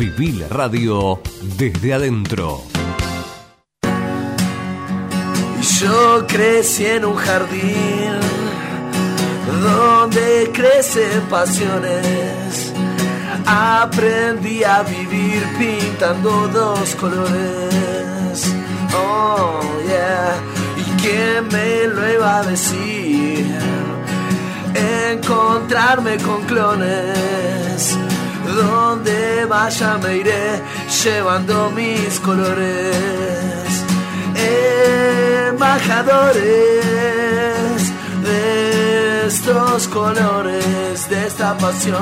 Viví la radio desde adentro. Yo crecí en un jardín donde crecen pasiones. Aprendí a vivir pintando dos colores. Oh, yeah. ¿Y quién me lo iba a decir? Encontrarme con clones. Donde vaya me iré llevando mis colores. Embajadores de estos colores, de esta pasión.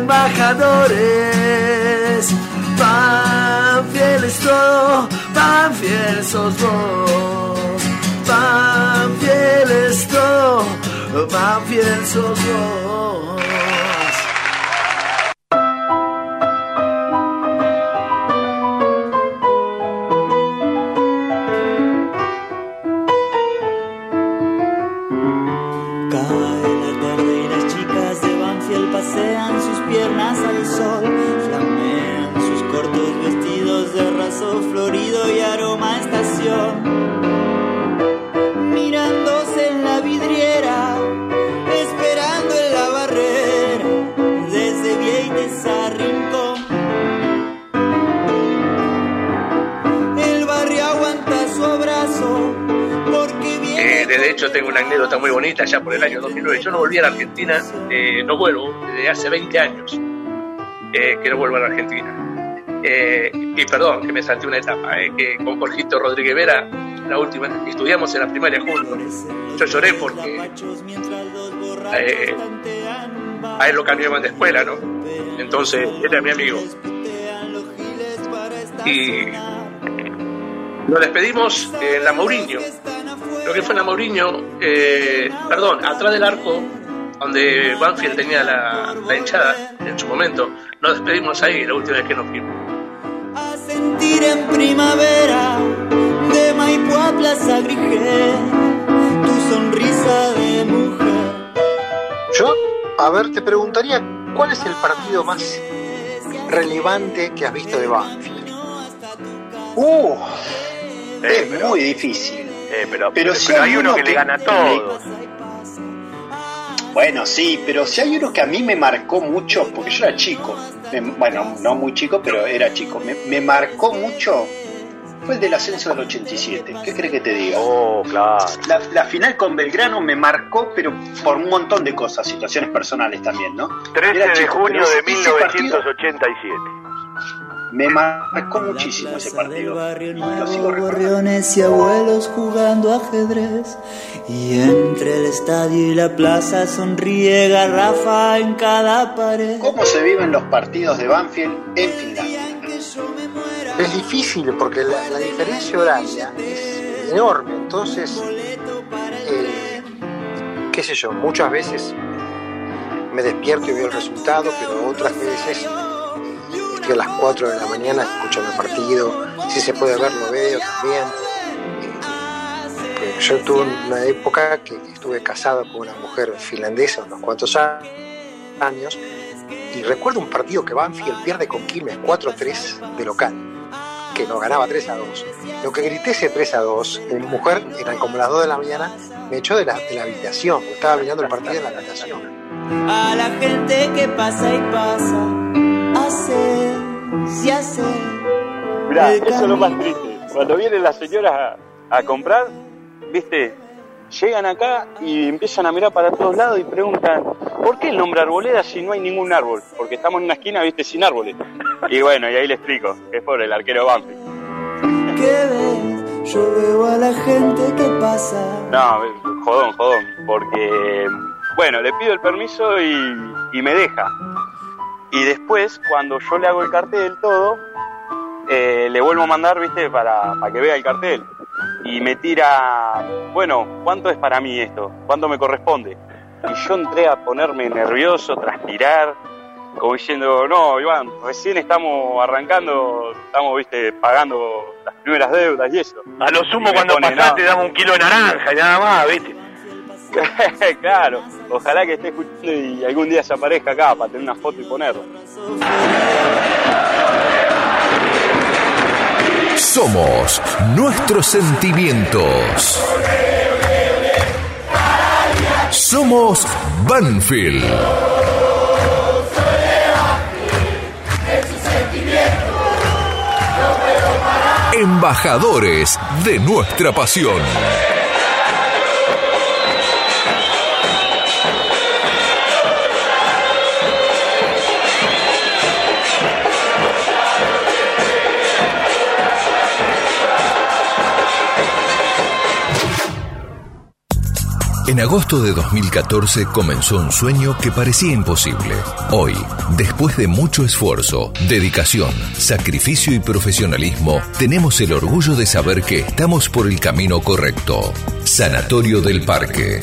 Embajadores, pan fieles todo, pan fieles sos vos. Pan fieles todo, pan fieles sos. Tengo una anécdota muy bonita ya por el año 2009. Yo no volví a la Argentina, eh, no vuelvo desde hace 20 años eh, que no vuelvo a la Argentina. Eh, y perdón, que me salté una etapa, que con Jorgito Rodríguez Vera, la última, estudiamos en la primaria juntos. Yo lloré porque a él lo cambiaban de escuela, ¿no? Entonces, era mi amigo. Y nos despedimos en la Mourinho. Lo que fue en la Mourinho, eh, perdón, atrás del arco, donde Banfield tenía la, la hinchada en su momento, nos despedimos ahí la última vez que nos fuimos. a sentir en primavera de Maipú a Plaza Grigé tu sonrisa de mujer. Yo, a ver, te preguntaría, ¿cuál es el partido más relevante que has visto de Banfield? Uh, Eh, es muy difícil. Eh, pero, Pero pero, si hay hay uno que, le gana a todos. Bueno, sí, pero si hay uno que a mí me marcó mucho, porque yo era chico, me- bueno, no muy chico, pero era chico, me, me marcó mucho, fue el del ascenso del 87. ¿Qué crees que te diga? Oh, claro. La, la final con Belgrano me marcó, pero por un montón de cosas, situaciones personales también, ¿no? 13 Era de chico, junio de ese- ese partido 1987. Me marcó muchísimo ese partido. barrio Y lo nuevo, sigo gorriones y abuelos jugando ajedrez. Y entre el estadio y la plaza sonríe garrafa en cada pared. ¿Cómo se viven los partidos de Banfield en Finlandia? Es difícil porque la, la diferencia horaria es enorme, entonces, eh, qué sé yo, muchas veces me despierto y veo el resultado, pero otras veces a las 4 de la mañana escuchando el partido, si se puede ver lo veo también. Eh, yo tuve una época que estuve casado con una mujer finlandesa unos cuantos años y recuerdo un partido que Banfield pierde con Quilmes 4-3 de local que nos ganaba 3 a 2. Lo que grité ese 3 a 2, mi mujer, eran como las 2 de la mañana, me echó de la, de la habitación, estaba mirando el partido en la habitación. A la gente que pasa y pasa, hace, si hace. Mirá, eso es lo más triste. Cuando vienen las señoras a, a comprar, viste, llegan acá y empiezan a mirar para todos lados y preguntan, ¿por qué el nombre arboleda si no hay ningún árbol? Porque estamos en una esquina, viste, sin árboles. Y bueno, y ahí le explico, es por el arquero Banfield. ¿Qué ves? Yo veo a la gente que pasa. No, jodón, jodón, porque, bueno, le pido el permiso y, y me deja. Y después, cuando yo le hago el cartel, todo, eh, le vuelvo a mandar, viste, para, para que vea el cartel. Y me tira, bueno, ¿cuánto es para mí esto? ¿Cuánto me corresponde? Y yo entré a ponerme nervioso, transpirar, como diciendo, no, Iván, recién estamos arrancando, estamos, viste, pagando las primeras deudas y eso. A lo sumo cuando pone, pasaste no. damos un kilo de naranja y nada más, ¿viste? claro, ojalá que esté escuchando y algún día se aparezca acá para tener una foto y ponerla. Somos nuestros sentimientos. Somos Banfield. Embajadores de nuestra pasión. En agosto de 2014 comenzó un sueño que parecía imposible. Hoy, después de mucho esfuerzo, dedicación, sacrificio y profesionalismo, tenemos el orgullo de saber que estamos por el camino correcto. Sanatorio del Parque.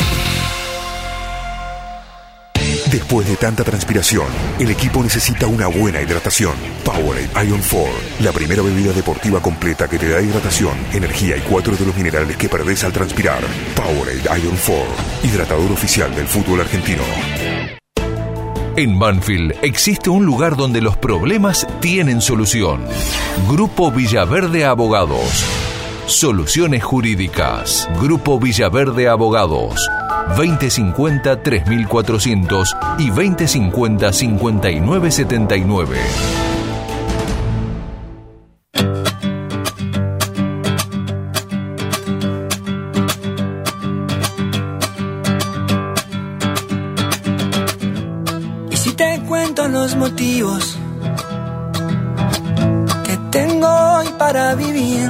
Después de tanta transpiración, el equipo necesita una buena hidratación. Powerade Ion 4, la primera bebida deportiva completa que te da hidratación, energía y cuatro de los minerales que perdés al transpirar. Powerade Ion 4, hidratador oficial del fútbol argentino. En Banfield existe un lugar donde los problemas tienen solución. Grupo Villaverde Abogados. Soluciones jurídicas. Grupo Villaverde Abogados. 2050-3400 y 2050-5979. Y si te cuento los motivos que tengo para vivir,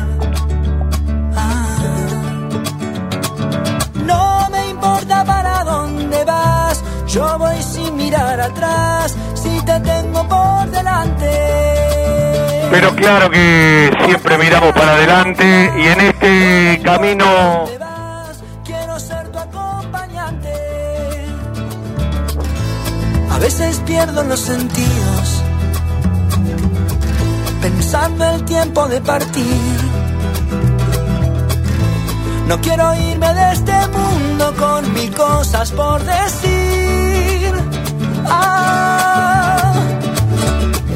Yo voy sin mirar atrás, si te tengo por delante. Pero claro que siempre miramos para adelante y en este camino. Quiero ser tu acompañante. A veces pierdo los sentidos, pensando el tiempo de partir. No quiero irme de este mundo con mil cosas por decir. Ah,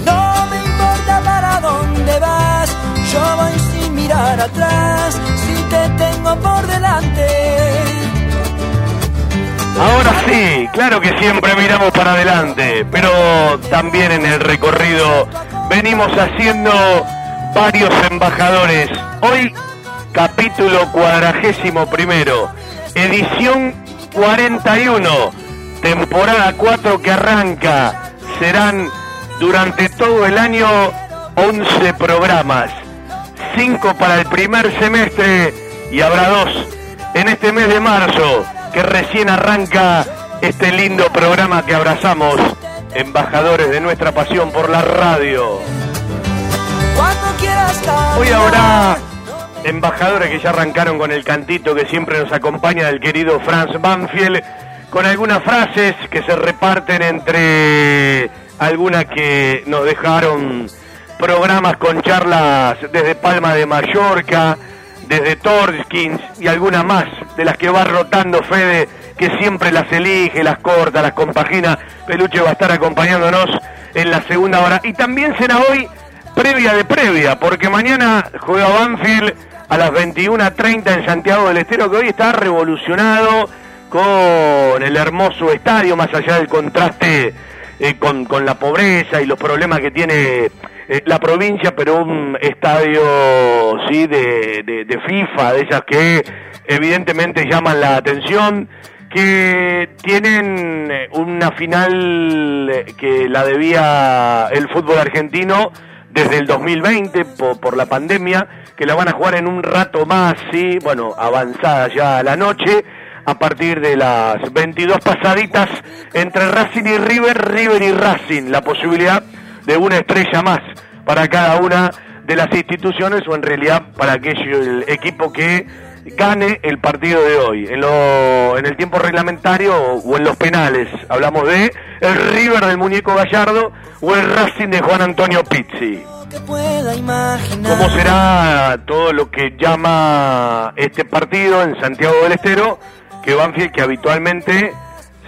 no me importa para dónde vas, yo voy sin mirar atrás, si te tengo por delante. Ahora sí, claro que siempre miramos para adelante, pero también en el recorrido venimos haciendo varios embajadores. Hoy, capítulo cuadragésimo primero, edición 41, temporada 4 que arranca. Serán durante todo el año 11 programas, 5 para el primer semestre y habrá dos en este mes de marzo que recién arranca este lindo programa que abrazamos, embajadores de nuestra pasión por la radio. Hoy habrá embajadores que ya arrancaron con el cantito que siempre nos acompaña del querido Franz Banfield, con algunas frases que se reparten entre algunas que nos dejaron programas con charlas desde Palma de Mallorca, desde Torskins y alguna más de las que va rotando Fede, que siempre las elige, las corta, las compagina. Peluche va a estar acompañándonos en la segunda hora. Y también será hoy previa de previa, porque mañana juega Banfield a las 21.30 en Santiago del Estero, que hoy está revolucionado con el hermoso estadio, más allá del contraste eh, con, con, la pobreza y los problemas que tiene eh, la provincia, pero un estadio sí de, de, FIFA, de esas que evidentemente llaman la atención, que tienen eh, una final que la debía el fútbol argentino desde el 2020 por, por, la pandemia, que la van a jugar en un rato más, sí, bueno, avanzada ya la noche, a partir de las 22 pasaditas entre Racing y River, River y Racing, la posibilidad de una estrella más para cada una de las instituciones o en realidad para aquello el equipo que gane el partido de hoy en, lo, en el tiempo reglamentario o en los penales hablamos de el River del muñeco Gallardo o el Racing de Juan Antonio Pizzi ¿Cómo será todo lo que llama este partido en Santiago del Estero? que Banfield, que habitualmente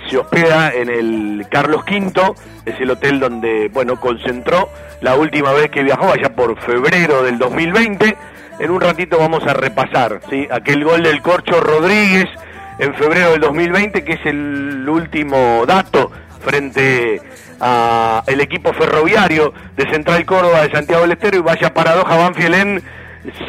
se hospeda en el Carlos V, es el hotel donde, bueno, concentró la última vez que viajó, allá por febrero del 2020. En un ratito vamos a repasar, ¿sí? Aquel gol del Corcho Rodríguez en febrero del 2020, que es el último dato frente a el equipo ferroviario de Central Córdoba de Santiago del Estero y vaya paradoja Banfield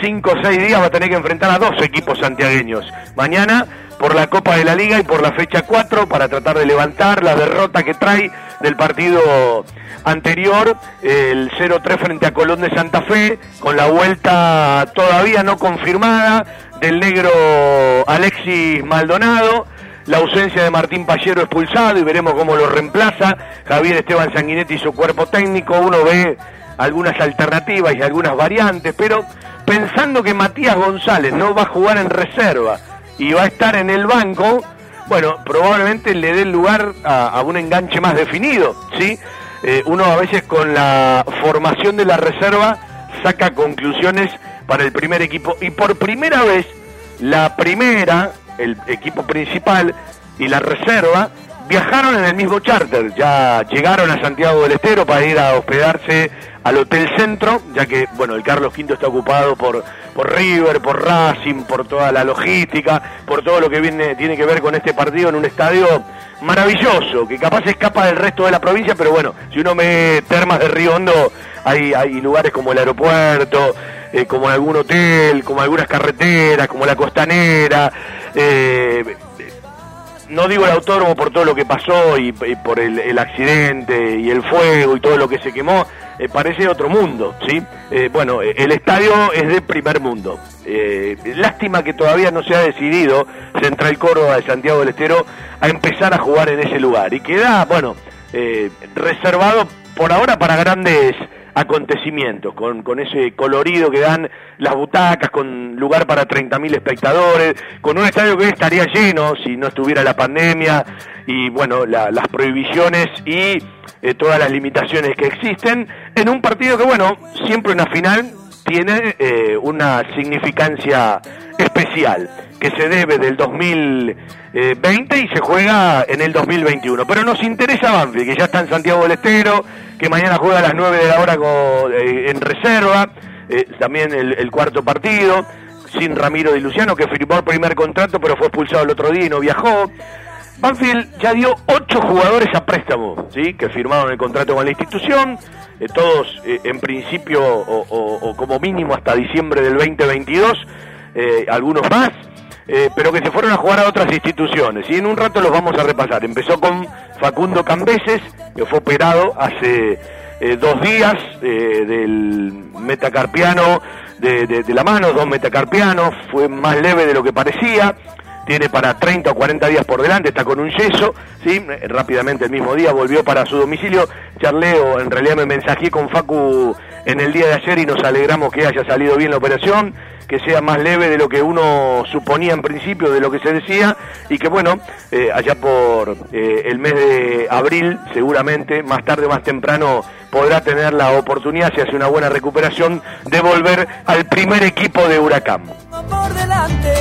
cinco o seis días va a tener que enfrentar a dos equipos santiagueños. Mañana por la Copa de la Liga y por la fecha 4 para tratar de levantar la derrota que trae del partido anterior, el 0-3 frente a Colón de Santa Fe, con la vuelta todavía no confirmada del negro Alexis Maldonado, la ausencia de Martín Pallero expulsado y veremos cómo lo reemplaza Javier Esteban Sanguinetti y su cuerpo técnico, uno ve algunas alternativas y algunas variantes, pero pensando que Matías González no va a jugar en reserva, y va a estar en el banco, bueno, probablemente le dé lugar a, un enganche más definido, ¿sí? Eh, uno a veces con la formación de la reserva saca conclusiones para el primer equipo y por primera vez la primera, el equipo principal y la reserva viajaron en el mismo charter, ya llegaron a Santiago del Estero para ir a hospedarse al Hotel Centro, ya que, bueno, el Carlos V está ocupado por, por River, por Racing, por toda la logística, por todo lo que viene, tiene que ver con este partido en un estadio maravilloso, que capaz escapa del resto de la provincia, pero bueno, si uno me termas de Río Hondo, hay, hay lugares como el aeropuerto, eh, como algún hotel, como algunas carreteras, como la costanera, eh, no digo el autódromo por todo lo que pasó y, por el, accidente y el fuego y todo lo que se quemó, eh, parece otro mundo, ¿sí? Eh, bueno, eh, el estadio es de primer mundo. lástima que todavía no se ha decidido Central Córdoba de Santiago del Estero a empezar a jugar en ese lugar. Y queda, bueno, reservado por ahora para grandes acontecimientos, con, con ese colorido que dan las butacas, con lugar para 30.000 espectadores, con un estadio que estaría lleno si no estuviera la pandemia y bueno, las prohibiciones y eh, todas las limitaciones que existen, en un partido que bueno, siempre una final tiene eh, una significancia especial que se debe del 2020 y se juega en el 2021. Pero nos interesa Banfield, que ya está en Santiago del Estero, que mañana juega a las 9 de la hora eh, en reserva, eh, también el, cuarto partido, sin Ramiro Di Luciano, que firmó el primer contrato, pero fue expulsado el otro día y no viajó. Banfield ya dio ocho jugadores a préstamo, ¿sí? que firmaron el contrato con la institución, eh, todos en principio o, como mínimo hasta diciembre del 2022, algunos más, pero que se fueron a jugar a otras instituciones. Y en un rato los vamos a repasar. Empezó con Facundo Cambeses, que fue operado hace eh, dos días eh, del metacarpiano de, de, la mano, dos metacarpianos, fue más leve de lo que parecía, tiene para 30 o 40 días por delante, está con un yeso, ¿sí? rápidamente el mismo día volvió para su domicilio, charleo, en realidad me mensajé con Facu en el día de ayer y nos alegramos que haya salido bien la operación, que sea más leve de lo que uno suponía en principio, de lo que se decía, y que bueno, eh, allá por eh, el mes de abril, seguramente, más tarde o más temprano, podrá tener la oportunidad, si hace una buena recuperación, de volver al primer equipo de Huracán.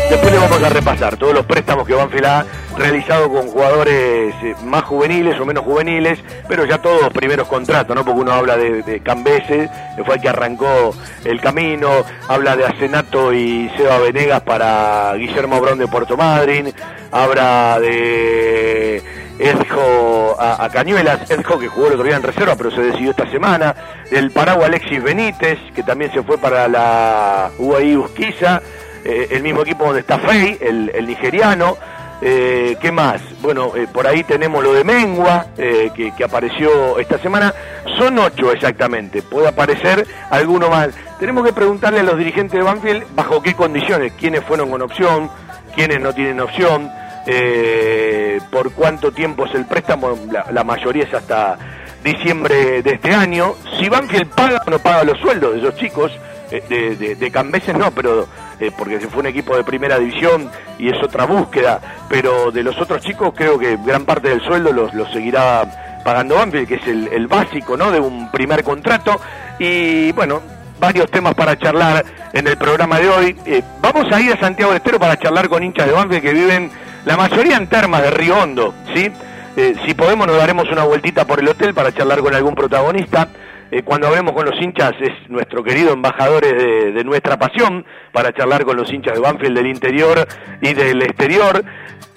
Después le vamos a repasar todos los préstamos que Banfield ha realizado con jugadores eh, más juveniles o menos juveniles, pero ya todos primeros contratos, ¿no? Porque uno habla de, de Cambeses, que fue el que arrancó el camino, habla de Asenato y Seba Venegas para Guillermo Brón de Puerto Madryn, habla de Edjo a, Cañuelas, Edjo que jugó el otro día en reserva, pero se decidió esta semana. El Paraguay Alexis Benítez, que también se fue para la UAI Usquiza. Eh, el mismo equipo donde está Fey, el, nigeriano. Eh, ¿Qué más? Bueno, eh, por ahí tenemos lo de Mengua, que, que, apareció esta semana. Son ocho exactamente, puede aparecer alguno más. Tenemos que preguntarle a los dirigentes de Banfield bajo qué condiciones, quiénes fueron con opción, quiénes no tienen opción eh, por cuánto tiempo es el préstamo, la, mayoría es hasta diciembre de este año. Si Banfield paga o no paga los sueldos de esos chicos, eh, de, de, Cambeses no, pero eh, porque se fue un equipo de primera división y es otra búsqueda, pero de los otros chicos creo que gran parte del sueldo los, seguirá pagando Banfield, que es el, el básico ¿no? de un primer contrato. Y bueno, varios temas para charlar en el programa de hoy. Eh, vamos a ir a Santiago de Estero para charlar con hinchas de Banfield que viven la mayoría en termas de Río Hondo, ¿sí? Eh, si podemos nos daremos una vueltita por el hotel para charlar con algún protagonista. Eh, cuando hablemos con los hinchas es nuestro querido embajador de, de, nuestra pasión para charlar con los hinchas de Banfield del interior y del exterior.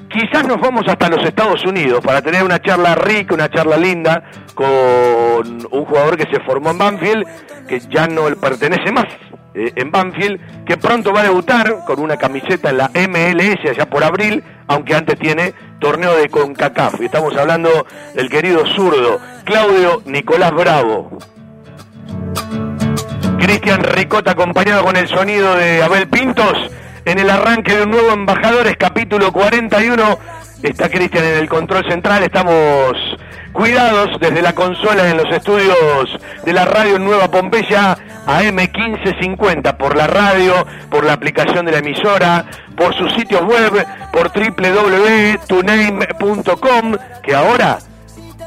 Quizás nos vamos hasta los Estados Unidos para tener una charla rica, una charla linda con un jugador que se formó en Banfield, que ya no pertenece más eh, en Banfield, que pronto va a debutar con una camiseta en la MLS allá por abril, aunque antes tiene torneo de CONCACAF. Estamos hablando del querido zurdo Claudio Nicolás Bravo. Cristian Ricota acompañado con el sonido de Abel Pintos en el arranque de un nuevo Embajadores, capítulo 41. Está Cristian en el control central, estamos cuidados desde la consola en los estudios de la radio Nueva Pompeya AM1550 por la radio, por la aplicación de la emisora, por sus sitios web, por www.tuname.com, que ahora,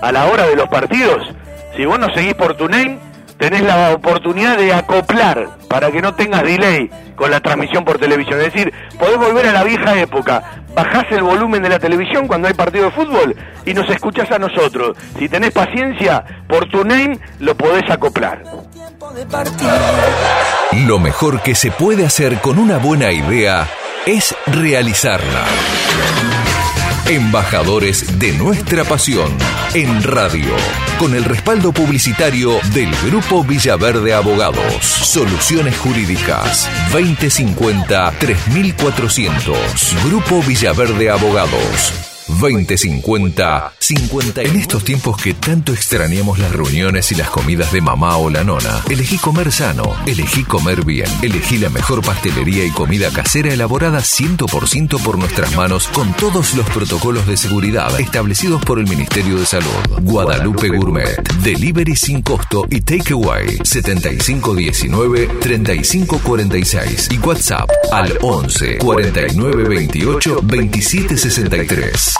a la hora de los partidos, si vos no seguís por Tuname, tenés la oportunidad de acoplar para que no tengas delay con la transmisión por televisión. Es decir, podés volver a la vieja época, bajás el volumen de la televisión cuando hay partido de fútbol y nos escuchás a nosotros. Si tenés paciencia, por tu name lo podés acoplar. Lo mejor que se puede hacer con una buena idea es realizarla. Embajadores de nuestra pasión en radio, con el respaldo publicitario del Grupo Villaverde Abogados. Soluciones Jurídicas 2050-3400. Grupo Villaverde Abogados. 2050 50. En estos tiempos que tanto extrañamos las reuniones y las comidas de mamá o la nona, elegí comer sano, elegí comer bien, elegí la mejor pastelería y comida casera elaborada 100% por nuestras manos con todos los protocolos de seguridad establecidos por el Ministerio de Salud. Guadalupe Gourmet, delivery sin costo y takeaway 7519 3546 y WhatsApp al 11 49 28 27 63.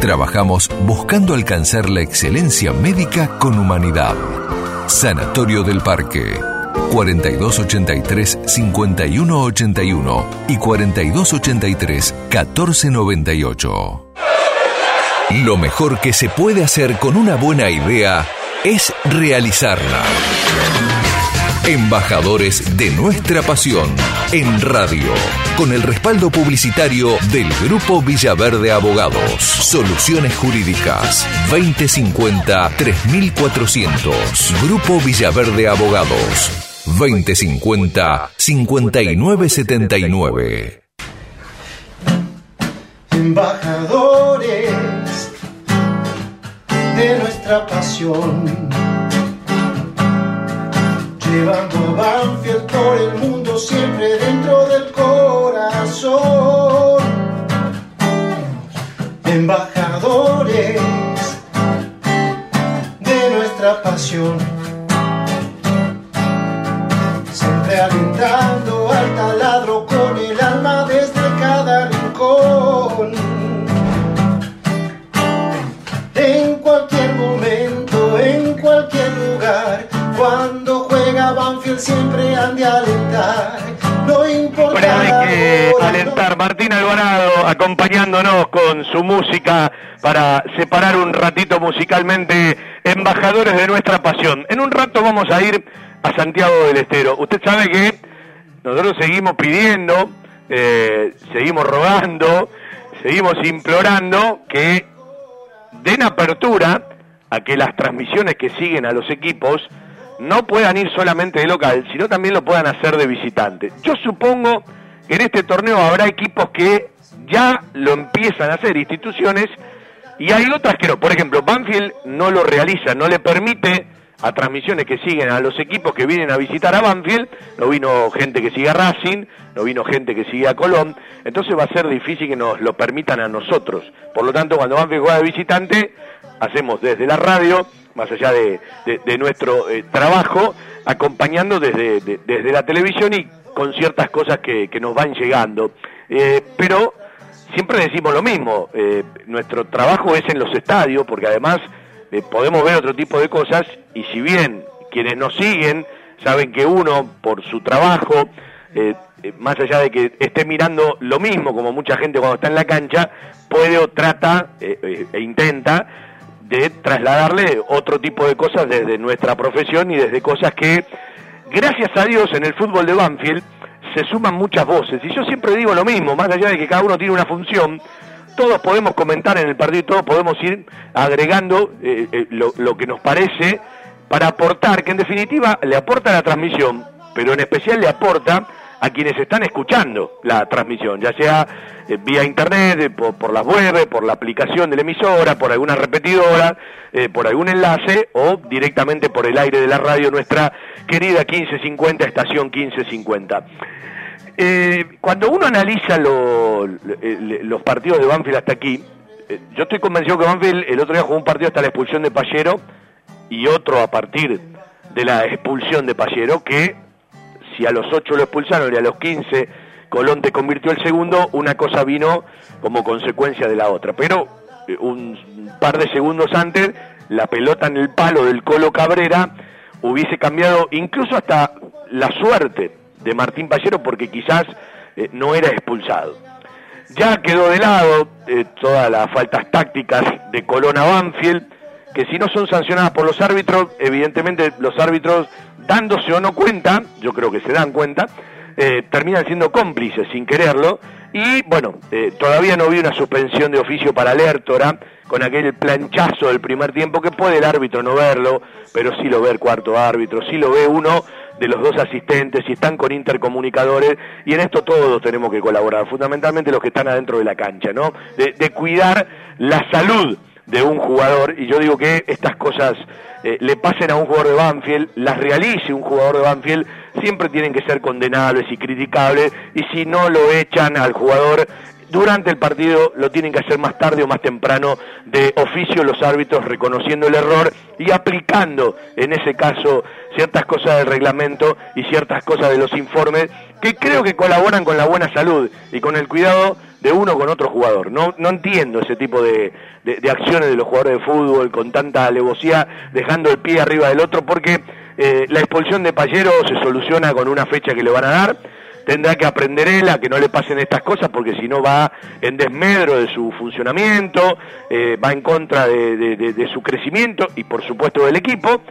Trabajamos buscando alcanzar la excelencia médica con humanidad. Sanatorio del Parque. 4283-5181 y 4283-1498. Lo mejor que se puede hacer con una buena idea es realizarla. Embajadores de nuestra pasión en radio, con el respaldo publicitario del Grupo Villaverde Abogados. Soluciones Jurídicas 2050-3400. Grupo Villaverde Abogados 2050-5979. Embajadores de nuestra pasión llevando Banfield por el mundo siempre dentro del corazón. Embajadores de nuestra pasión, siempre alentando al taladro con el alma desde Banfield siempre han de alentar. No importa. Siempre hay que alentar. Martín Alvarado acompañándonos con su música para separar un ratito musicalmente embajadores de nuestra pasión. En un rato vamos a ir a Santiago del Estero. Usted sabe que nosotros seguimos pidiendo, eh, seguimos rogando, seguimos implorando que den apertura a que las transmisiones que siguen a los equipos no puedan ir solamente de local, sino también lo puedan hacer de visitante. Yo supongo que en este torneo habrá equipos que ya lo empiezan a hacer, instituciones, y hay otras que no. Por ejemplo, Banfield no lo realiza, no le permite a transmisiones que siguen a los equipos que vienen a visitar a Banfield, no vino gente que sigue a Racing, no vino gente que sigue a Colón, entonces va a ser difícil que nos lo permitan a nosotros. Por lo tanto, cuando Banfield juega de visitante, hacemos desde la radio, más allá de, nuestro eh, trabajo, acompañando desde, desde la televisión y con ciertas cosas que, que nos van llegando. Eh, pero siempre decimos lo mismo, eh, nuestro trabajo es en los estadios, porque además podemos ver otro tipo de cosas, y si bien quienes nos siguen saben que uno, por su trabajo, más allá de que esté mirando lo mismo como mucha gente cuando está en la cancha, puede o trata e intenta de trasladarle otro tipo de cosas desde nuestra profesión y desde cosas que, gracias a Dios, en el fútbol de Banfield se suman muchas voces. Y yo siempre digo lo mismo, más allá de que cada uno tiene una función, todos podemos comentar en el partido y todos podemos ir agregando eh, eh, lo, lo que nos parece para aportar, que en definitiva le aporta la transmisión, pero en especial le aporta a quienes están escuchando la transmisión, ya sea eh, vía internet, eh, por, la web, por la aplicación de la emisora, por alguna repetidora, eh, por algún enlace o directamente por el aire de la radio nuestra querida 1550, estación 1550. cuando uno analiza los partidos de Banfield hasta aquí, yo estoy convencido que Banfield el otro día jugó un partido hasta la expulsión de Pallero y otro a partir de la expulsión de Pallero que si a los 8 lo expulsaron y a los 15 Colón te convirtió el segundo, una cosa vino como consecuencia de la otra. Pero eh, un par de segundos antes, la pelota en el palo del Colo Cabrera hubiese cambiado incluso hasta la suerte de Martín Pallero porque quizás eh, no era expulsado. Ya quedó de lado eh, todas las faltas tácticas de Colón a Banfield, que si no son sancionadas por los árbitros, evidentemente los árbitros dándose o no cuenta, yo creo que se dan cuenta, eh, terminan siendo cómplices sin quererlo. Y bueno, eh, todavía no vi una suspensión de oficio para Lertora con aquel planchazo del primer tiempo que puede el árbitro no verlo, pero sí lo ve el cuarto árbitro, sí lo ve uno de los dos asistentes y están con intercomunicadores y en esto todos tenemos que colaborar, fundamentalmente los que están adentro de la cancha, ¿no? de cuidar la salud de un jugador, y yo digo que estas cosas eh, le pasen a un jugador de Banfield, las realice un jugador de Banfield, siempre tienen que ser condenables y criticables, y si no lo echan al jugador durante el partido lo tienen que hacer más tarde o más temprano de oficio los árbitros reconociendo el error y aplicando en ese caso ciertas cosas del reglamento y ciertas cosas de los informes que creo que colaboran con la buena salud y con el cuidado de uno con otro jugador. No, no entiendo ese tipo de, de, acciones de los jugadores de fútbol con tanta alevosía dejando el pie arriba del otro porque eh, la expulsión de Payero se soluciona con una fecha que le van a dar tendrá que aprender él a que no le pasen estas cosas porque si no va en desmedro de su funcionamiento, eh, va en contra de, su crecimiento y por supuesto del equipo,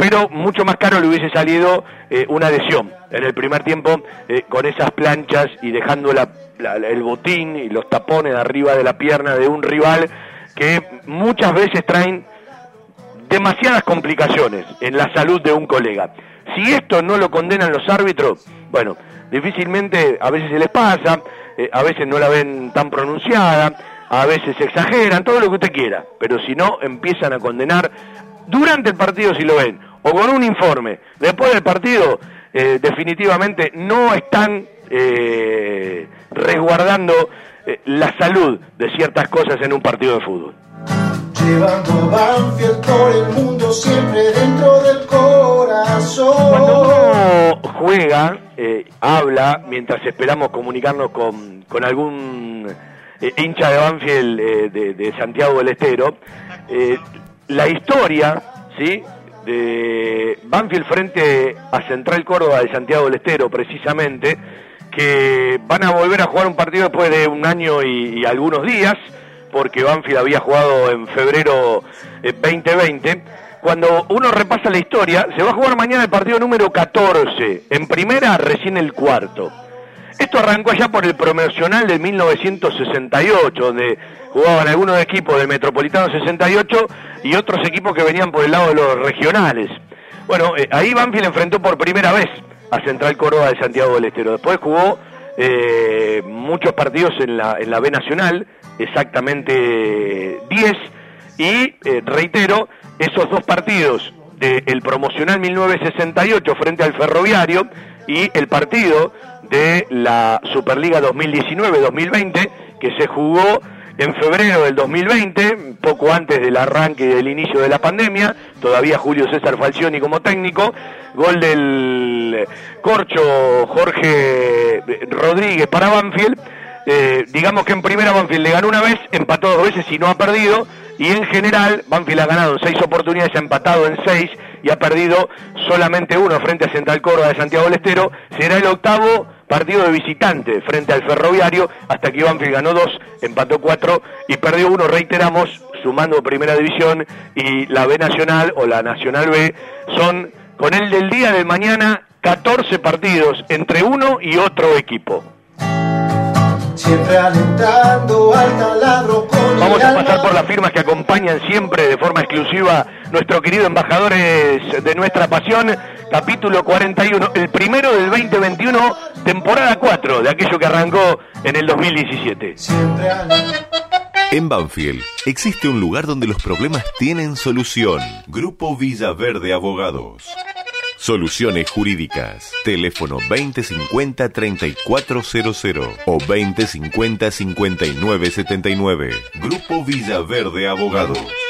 pero mucho más caro le hubiese salido eh, una adhesión en el primer tiempo eh, con esas planchas y dejando el botín y los tapones arriba de la pierna de un rival que muchas veces traen demasiadas complicaciones en la salud de un colega. Si esto no lo condenan los árbitros, bueno, difícilmente a veces se les pasa, eh, a veces no la ven tan pronunciada, a veces exageran, todo lo que usted quiera, pero si no empiezan a condenar durante el partido si lo ven, o con un informe, después del partido eh, definitivamente no están eh, resguardando la salud de ciertas cosas en un partido de fútbol. Llevando Banfield por el mundo siempre dentro del corazón. Cuando uno juega, eh, habla, mientras esperamos comunicarnos con, con algún eh, hincha de Banfield eh, de, Santiago del Estero, la historia, ¿sí? De Banfield frente a Central Córdoba de Santiago del Estero, precisamente, que van a volver a jugar un partido después de un año y algunos días, porque Banfield había jugado en febrero 2020. Eh, Cuando uno repasa la historia, se va a jugar mañana el partido número 14, en primera recién el cuarto. Esto arrancó allá por el promocional de 1968, donde jugaban algunos equipos del Metropolitano 68 y otros equipos que venían por el lado de los regionales. Bueno, eh, ahí Banfield enfrentó por primera vez a Central Córdoba de Santiago del Estero. Después jugó eh, muchos partidos en la, en la B Nacional, exactamente 10, y eh, reitero, esos dos partidos del promocional 1968 frente al Ferroviario y el partido de la Superliga 2019-2020 que se jugó en febrero del 2020, poco antes del arranque y del inicio de la pandemia, todavía Julio César Falcioni como técnico, gol del corcho Jorge Rodríguez para Banfield, eh, digamos que en primera Banfield le ganó una vez, empató dos veces y no ha perdido, y en general Banfield ha ganado en seis oportunidades, ha empatado en seis y ha perdido solamente uno frente a Central Córdoba de Santiago del Estero, será el octavo partido de visitante frente al Ferroviario, hasta que Banfield ganó dos, empató cuatro y perdió uno, reiteramos, sumando Primera División y la B Nacional o la Nacional B, son con el del día de mañana 14 partidos entre uno y otro equipo siempre alentando al taladro con Vamos a pasar por las firmas que acompañan siempre de forma exclusiva nuestro querido embajadores de nuestra pasión, capítulo 41, el primero del 2021, temporada 4 de aquello que arrancó en el 2017. En Banfield existe un lugar donde los problemas tienen solución. Grupo Villa Verde Abogados. Soluciones Jurídicas. Teléfono 2050-3400 o 2050-5979. Grupo Villaverde Abogados.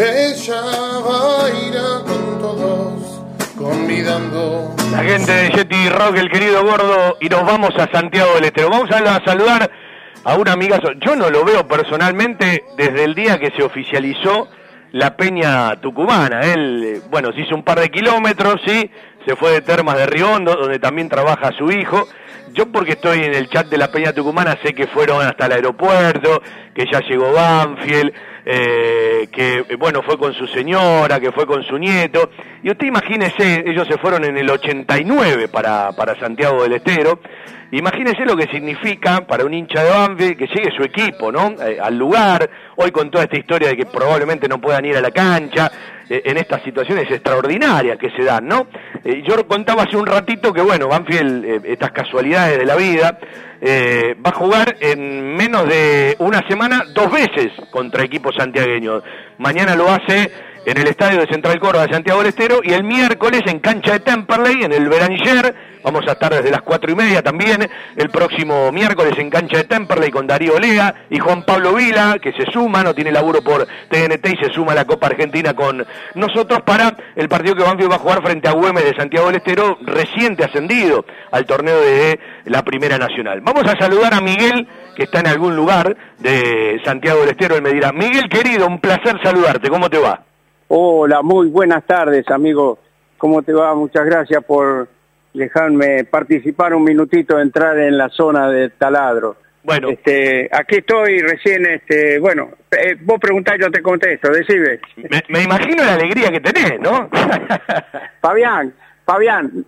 Ella baila con todos, convidando. La gente de Jetty Rock, el querido gordo, y nos vamos a Santiago del Estero. Vamos a, saludar a un amigazo. Yo no lo veo personalmente desde el día que se oficializó la Peña Tucumana. Él, bueno, se hizo un par de kilómetros, sí, se fue de Termas de Riondo, donde también trabaja su hijo. Yo porque estoy en el chat de la Peña Tucumana sé que fueron hasta el aeropuerto, que ya llegó Banfield, eh, que bueno, fue con su señora, que fue con su nieto. Y usted imagínese, ellos se fueron en el 89 para, para Santiago del Estero. Imagínese lo que significa para un hincha de Banfield que llegue su equipo, ¿no? Eh, al lugar, hoy con toda esta historia de que probablemente no puedan ir a la cancha, eh, en estas situaciones extraordinarias que se dan, ¿no? Eh, yo contaba hace un ratito que, bueno, Banfield, estas casualidades de la vida, va a jugar en menos de una semana dos veces contra equipos santiagueños. Mañana lo hace en el estadio de Central Córdoba de Santiago del Estero y el miércoles en cancha de Temperley, en el Beranger, vamos a estar desde las cuatro y media también, el próximo miércoles en cancha de Temperley con Darío Olea y Juan Pablo Vila, que se suma, no tiene laburo por TNT y se suma a la Copa Argentina con nosotros. Para el partido que Banfield va a jugar frente a Güemes de Santiago del Estero, reciente ascendido al torneo de la Primera Nacional. Vamos a saludar a Miguel, que está en algún lugar de Santiago del Estero, él me dirá, Miguel querido, un placer saludarte, ¿cómo te va? Hola, muy buenas tardes, amigo. ¿Cómo te va? Muchas gracias por dejarme participar un minutito, entrar en la zona de taladro. Bueno. Este, aquí estoy recién, este, bueno, eh, vos preguntás, yo te contesto, decime. Me, me imagino la alegría que tenés, ¿no? Fabián, Fabián,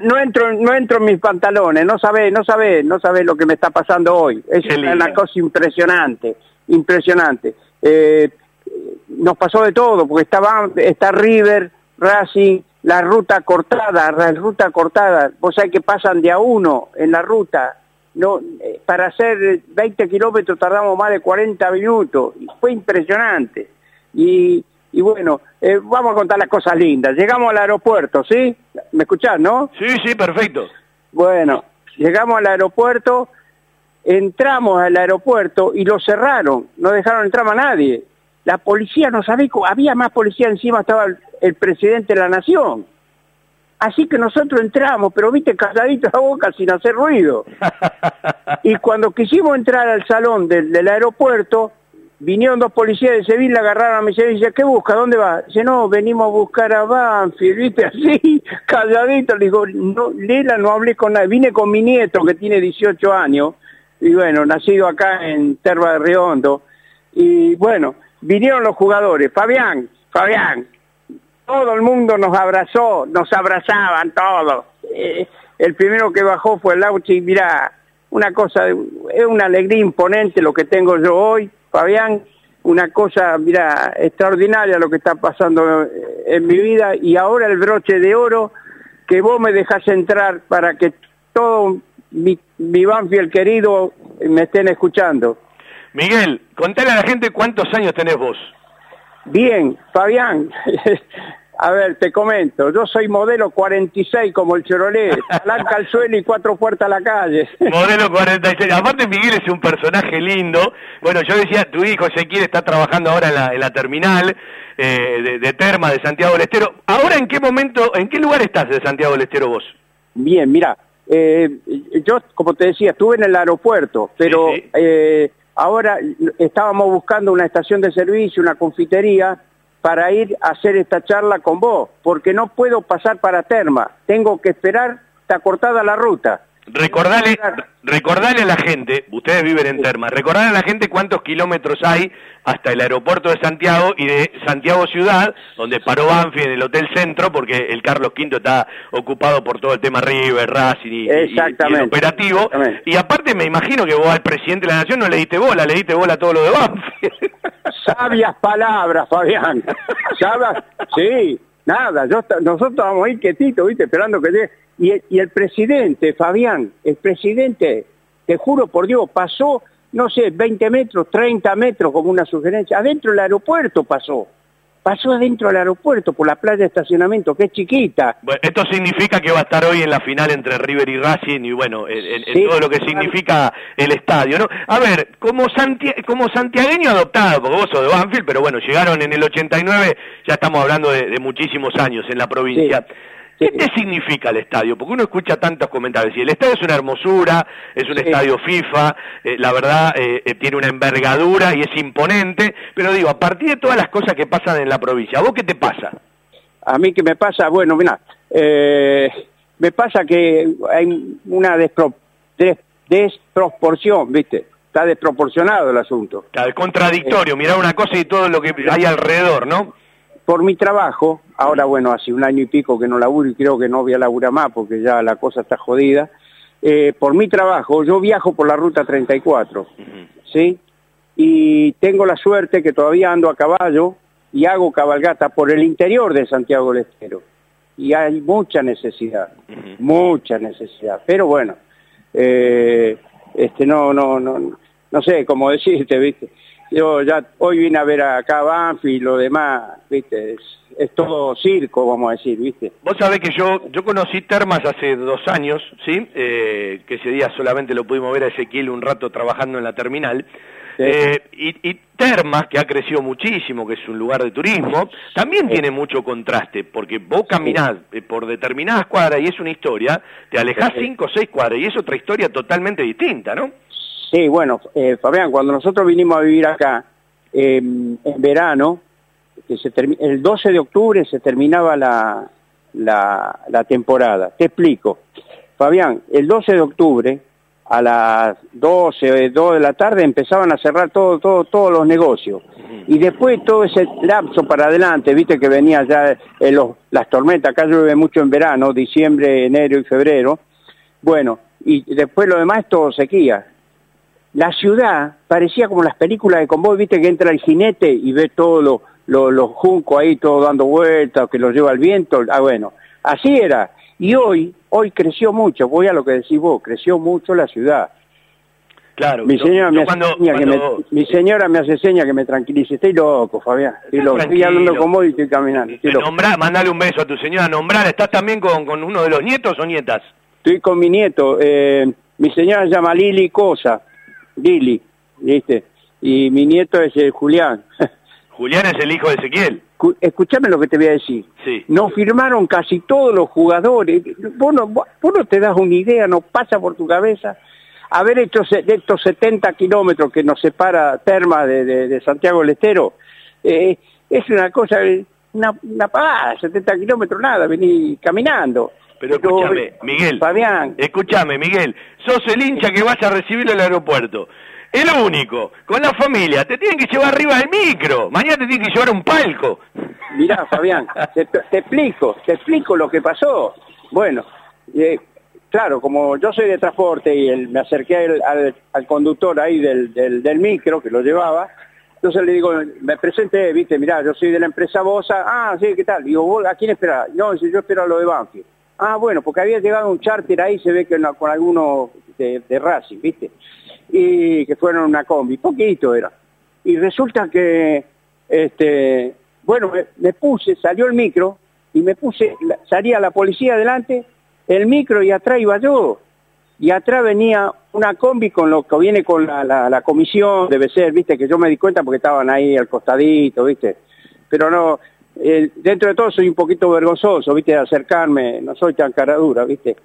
no entro, no entro en mis pantalones, no sabés, no sabés, no sabés lo que me está pasando hoy. Es una cosa impresionante, impresionante. Eh, nos pasó de todo, porque estaba, está River, Racing, la ruta cortada, la ruta cortada, vos sabés que pasan de a uno en la ruta, no, eh, para hacer 20 kilómetros tardamos más de 40 minutos, fue impresionante. Y, y bueno, eh, vamos a contar las cosas lindas. Llegamos al aeropuerto, ¿sí? ¿Me escuchás, no? Sí, sí, perfecto. Bueno, llegamos al aeropuerto, entramos al aeropuerto y lo cerraron, no dejaron entrar a nadie la policía no sabía, había más policía encima, estaba el, presidente de la nación. Así que nosotros entramos, pero viste, calladito la boca sin hacer ruido. Y cuando quisimos entrar al salón del, aeropuerto, vinieron dos policías de Sevilla, agarraron a mi y dice, ¿qué busca? ¿Dónde va? Dice, no, venimos a buscar a Banfield, viste, así, calladito. Le digo, no, Lela, no hablé con nadie. Vine con mi nieto, que tiene 18 años, y bueno, nacido acá en Terva de Riondo. Y bueno, vinieron los jugadores, Fabián, Fabián, todo el mundo nos abrazó, nos abrazaban todos. Eh, el primero que bajó fue Lauchi, mirá, una cosa, es una alegría imponente lo que tengo yo hoy, Fabián, una cosa, mira, extraordinaria lo que está pasando en mi vida y ahora el broche de oro que vos me dejás entrar para que todo mi, mi Banfield querido me estén escuchando. Miguel, contale a la gente cuántos años tenés vos. Bien, Fabián. A ver, te comento, yo soy modelo 46 como el Chevrolet, blanca al suelo y cuatro puertas a la calle. Modelo 46. Aparte Miguel es un personaje lindo. Bueno, yo decía, tu hijo Ezequiel está trabajando ahora en la, terminal eh, de, Terma de Santiago del Estero. ¿Ahora en qué momento, en qué lugar estás de Santiago del Estero vos? Bien, mira, eh, yo como te decía, estuve en el aeropuerto, pero... Eh, Ahora estábamos buscando una estación de servicio, una confitería, para ir a hacer esta charla con vos, porque no puedo pasar para Terma, tengo que esperar, está cortada la ruta. Recordale, recordale a la gente, ustedes viven en Terma, recordale a la gente cuántos kilómetros hay hasta el aeropuerto de Santiago y de Santiago Ciudad, donde paró Banfi en el Hotel Centro, porque el Carlos V está ocupado por todo el tema River, Racing y, el operativo. Y aparte me imagino que vos al presidente de la Nación no le diste bola, le diste bola a todo lo de Banfi. Sabias palabras, Fabián. Sabias, sí, nada, nosotros vamos ahí quietitos, ¿viste? Esperando que llegue y el, presidente, Fabián, el presidente, te juro por Dios, pasó, no sé, 20 metros, 30 metros como una sugerencia, adentro del aeropuerto pasó. Pasó adentro del aeropuerto por la playa de estacionamiento, que es chiquita. Bueno, esto significa que va a estar hoy en la final entre River y Racing y bueno, en, en- en Sí. todo lo que significa el estadio, ¿no? A ver, como, santi- como santiagueño adoptado, porque vos sos de Banfield, pero bueno, llegaron en el 89, ya estamos hablando de, de muchísimos años en la provincia. ¿Qué te significa el estadio? Porque uno escucha tantos comentarios. Y el estadio es una hermosura, es un estadio FIFA, eh, la verdad eh, eh, tiene una envergadura y es imponente, pero digo, a partir de todas las cosas que pasan en la provincia, ¿a vos qué te pasa? A mí que me pasa, bueno, mira, eh, me pasa que hay una despro- des- desproporción, ¿viste? Está desproporcionado el asunto. Claro, es contradictorio, mirar una cosa y todo lo que hay alrededor, ¿no? Por mi trabajo, ahora bueno, hace un año y pico que no laburo y creo que no voy a laburar más porque ya la cosa está jodida. Eh, por mi trabajo, yo viajo por la ruta 34, ¿sí? Y tengo la suerte que todavía ando a caballo y hago cabalgata por el interior de Santiago del Estero. Y hay mucha necesidad, mucha necesidad. Pero bueno, eh, este no, no, no, no sé cómo decirte, ¿viste? Yo ya hoy vine a ver acá a Banfi y lo demás, ¿viste? Es, es todo circo, vamos a decir, ¿viste? Vos sabés que yo yo conocí Termas hace dos años, ¿sí? Eh, que ese día solamente lo pudimos ver a Ezequiel un rato trabajando en la terminal. Eh, y, y Termas, que ha crecido muchísimo, que es un lugar de turismo, también tiene mucho contraste, porque vos caminás eh, por determinadas cuadras y es una historia, te alejás cinco o seis cuadras y es otra historia totalmente distinta, ¿no? Sí, bueno, eh, Fabián, cuando nosotros vinimos a vivir acá, eh, en verano, que se el 12 de octubre se terminaba la, la, la temporada. Te explico. Fabián, el 12 de octubre, a las 12, 2 de la tarde, empezaban a cerrar todo, todo, todos los negocios. Y después todo ese lapso para adelante, viste que venía ya eh, los- las tormentas, acá llueve mucho en verano, diciembre, enero y febrero. Bueno, y después lo demás es todo sequía la ciudad parecía como las películas de convoy, viste que entra el jinete y ve todos los lo, los juncos ahí todo dando vueltas, que los lleva el viento, ah bueno, así era. Y hoy, hoy creció mucho, voy a lo que decís vos, creció mucho la ciudad. Claro. Mi señora, yo me, hace cuando- que me- cuando- mi señora me hace seña que me tranquilice, estoy loco, Fabián, estoy loco, estoy tranquilo. hablando con vos y estoy caminando, estoy. Nombrá, mandale un beso a tu señora, nombrar, ¿estás también con, con uno de los nietos o nietas? Estoy con mi nieto, eh, mi señora se llama Lili Cosa, Lili, ¿viste? Y mi nieto es el Julián. Julián es el hijo de Ezequiel. Escuchame lo que te voy a decir. Sí. Nos firmaron casi todos los jugadores. Vos no, vos no te das una idea, no pasa por tu cabeza. Haber hecho estos 70 kilómetros que nos separa Terma de, de- de Santiago del Estero, eh, es una cosa, una, una pavada, 70 kilómetros nada, vení caminando. Pero escúchame, Miguel. Fabián. Escúchame, Miguel. Sos el hincha que vas a recibir al aeropuerto. El único, con la familia, te tienen que llevar arriba del micro. Mañana te tienen que llevar a un palco. Mirá, Fabián, te, te explico, te explico lo que pasó. Bueno, eh, claro, como yo soy de transporte y el- me acerqué al, al- al conductor ahí del, del, del micro que lo llevaba, entonces le digo, me presenté, viste, mirá, yo soy de la empresa Bosa, ah, sí, ¿qué tal? Digo, ¿vos a quién esperás? No, yo espero a lo de Banfield. Ah, bueno, porque había llegado un charter ahí, se ve que con algunos de, de Racing, viste, y que fueron una combi, poquito era. Y resulta que, este, bueno, me, puse, salió el micro, y me puse, salía la policía adelante, el micro y atrás iba yo. Y atrás venía una combi con lo que viene con la- la comisión, debe ser, viste, que yo me di cuenta porque estaban ahí al costadito, viste. Pero no, eh, dentro de todo soy un poquito vergonzoso, viste, de acercarme, no soy tan cara dura, viste.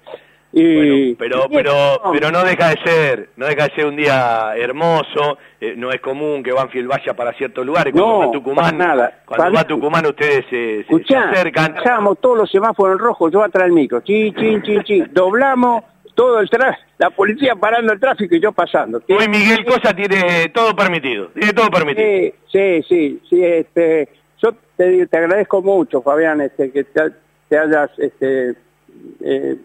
Y, Pero, pero, pero no deja de ser, no deja de ser un día hermoso. eh, no es común que Banfield vaya para ciertos lugares. Cuando No, va a Tucumán, nada. cuando Para- va a Tucumán ustedes se, se- se Escuchá, acercan. todos los semáforos en rojo, yo atrás del micro, chin, chin, chin, chin, doblamos todo el tráfico, la policía parando el tráfico y yo pasando. Hoy Miguel Cosa tiene todo permitido, tiene todo permitido. Sí, sí, sí, sí, este, te, te agradezco mucho, Fabián, este, que te, te hayas, este, eh,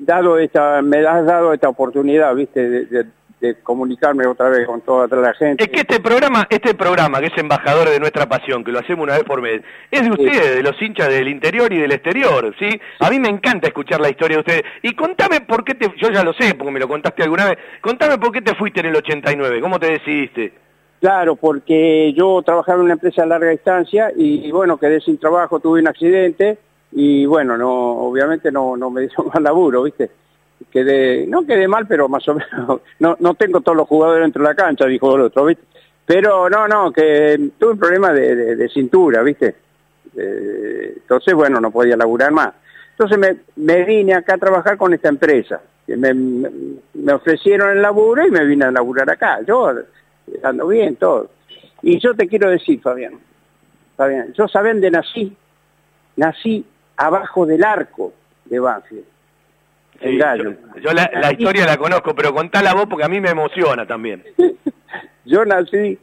dado esta, me has dado esta oportunidad, viste, de, de- de comunicarme otra vez con toda la gente. Es que este programa, este programa que es embajador de nuestra pasión, que lo hacemos una vez por mes, es de ustedes, de los hinchas del interior y del exterior, ¿sí? A mí me encanta escuchar la historia de ustedes. Y contame por qué te, yo ya lo sé, porque me lo contaste alguna vez, contame por qué te fuiste en el 89, cómo te decidiste. Claro, porque yo trabajaba en una empresa a larga distancia y bueno, quedé sin trabajo, tuve un accidente y bueno, no, obviamente no, no me dio más laburo, ¿viste? Quedé, no quedé mal, pero más o menos, no, no tengo todos los jugadores dentro de la cancha, dijo el otro, ¿viste? Pero no, no, que tuve un problema de, de- cintura, ¿viste? Eh, entonces, bueno, no podía laburar más. Entonces me, me vine acá a trabajar con esta empresa. me, me ofrecieron el laburo y me vine a laburar acá. Yo ando bien, todo. Y yo te quiero decir, Fabián, Fabián, yo saben de nací, nací abajo del arco de Banfield, Sí, yo, yo la, la historia la conozco, pero contala vos porque a mí me emociona también. Yo nací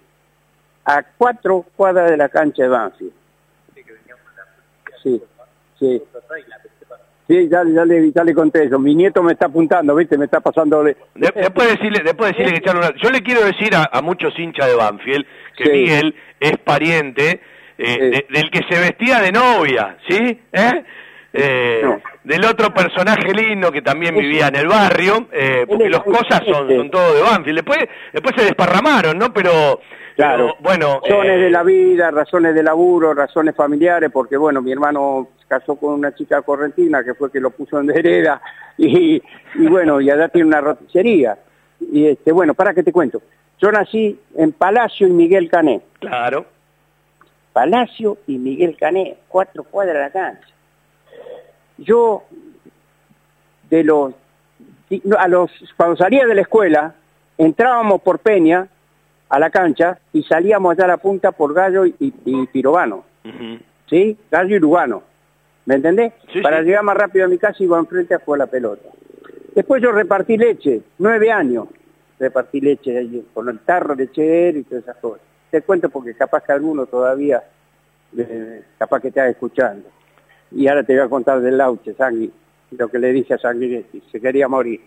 a cuatro cuadras de la cancha de Banfield. Sí, sí. Sí, ya, ya, le, ya le conté eso. Mi nieto me está apuntando, ¿viste? Me está pasando... De- después decirle, después decirle que echaron una... Yo le quiero decir a, a muchos hinchas de Banfield que Sí. Miguel es pariente eh, de- del que se vestía de novia, ¿sí? ¿Eh? Eh, Del otro personaje lindo que también vivía en el barrio, eh, porque los cosas son, son todos de Banfield. Después, después se desparramaron, ¿no? Pero, Claro. pero, bueno... Razones de la vida, razones de laburo, razones familiares, porque bueno, mi hermano casó con una chica correntina que fue que lo puso en vereda y, y bueno, y allá tiene una roticería. Y este, bueno, para que te cuento. Yo nací en Palacio y Miguel Cané. Claro. Palacio y Miguel Cané, cuatro cuadras de la cancha. Yo, de los, a los, cuando salía de la escuela, entrábamos por Peña a la cancha y salíamos allá a la punta por Gallo y, y Pirobano. ¿sí? Gallo y Lugano, ¿me entendés? Sí, Para sí. llegar más rápido a mi casa iba enfrente a jugar la pelota. Después yo repartí leche, nueve años repartí leche allí, con el tarro lechero y todas esas cosas. Te cuento porque capaz que alguno todavía, eh, capaz que está escuchando. Y ahora te voy a contar del Lauche, Sangui, lo que le dije a Sanguinetti, se quería morir.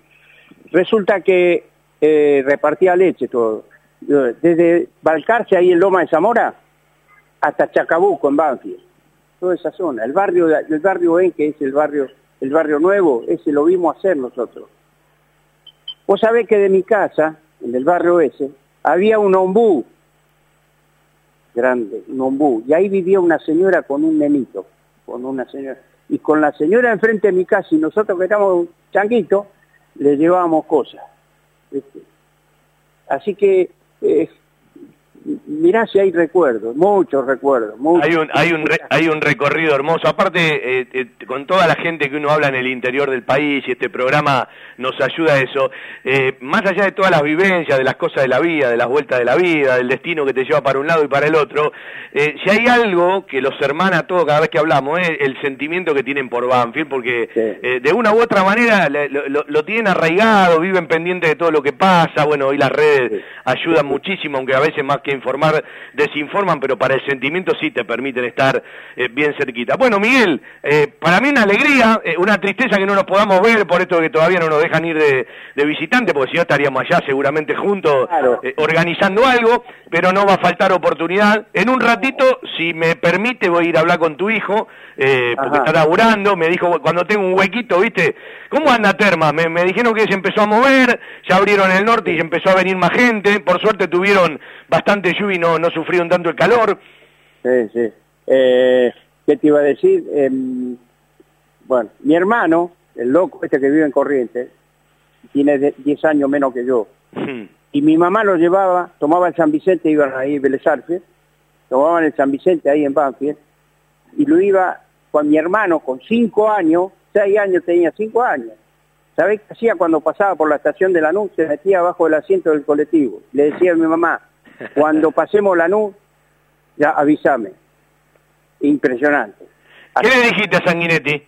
Resulta que eh, repartía leche todo. Desde Balcarce, ahí en Loma de Zamora, hasta Chacabuco, en Banfield. Toda esa zona. El barrio, el barrio E, que es el barrio, el barrio nuevo, ese lo vimos hacer nosotros. Vos sabés que de mi casa, en el barrio ese, había un ombú grande, un ombú, y ahí vivía una señora con un nenito, con una señora, y con la señora enfrente de mi casa y nosotros que éramos changuitos, le llevábamos cosas. Así que, eh, mirá si hay recuerdos, muchos recuerdos. muchos. Hay un, hay, un re- hay un recorrido hermoso. Aparte, eh, eh, con toda la gente que uno habla en el interior del país y este programa nos ayuda a eso, eh, más allá de todas las vivencias, de las cosas de la vida, de las vueltas de la vida, del destino que te lleva para un lado y para el otro, eh, si hay algo que los hermana a todos cada vez que hablamos, es el sentimiento que tienen por Banfield, porque eh, de una u otra manera le- lo, lo- lo tienen arraigado, viven pendientes de todo lo que pasa, bueno, hoy las redes ayudan muchísimo, aunque a veces más que informar, desinforman, pero para el sentimiento sí te permiten estar eh, bien cerquita. Bueno, Miguel, eh, para mí una alegría, eh, una tristeza que no nos podamos ver, por esto que todavía no nos dejan ir de, de visitante, porque si no estaríamos allá seguramente juntos organizando algo, pero no va a faltar oportunidad. En un ratito, si me permite, voy a ir a hablar con tu hijo, porque está laburando, me dijo, cuando tengo un huequito, ¿viste? ¿Cómo anda Termas? Me, me dijeron que se empezó a mover, ya abrieron el norte y empezó a venir más gente, por suerte tuvieron bastante lluvia y no, no sufrieron tanto el calor. Sí, sí. Eh, ¿Qué te iba a decir? Em, bueno, mi hermano, el loco este que vive en Corrientes, tiene de- 10 años menos que yo. Y mi mamá lo llevaba, tomaba el San Vicente, iban ahí Vélez Arfield, tomaban el San Vicente ahí en Banfield, y lo iba con mi hermano con 5 años, 6 años tenía 5 años. ¿Sabés qué hacía cuando pasaba por la estación de Lanús? Se metía abajo del asiento del colectivo. Le decía a mi mamá, cuando pasemos Lanús, ya avísame. Impresionante. ¿Qué le dijiste a Sanguinetti?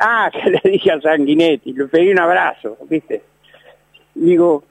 Ah, que le dije a Sanguinetti, le pedí un abrazo, ¿viste? Digo,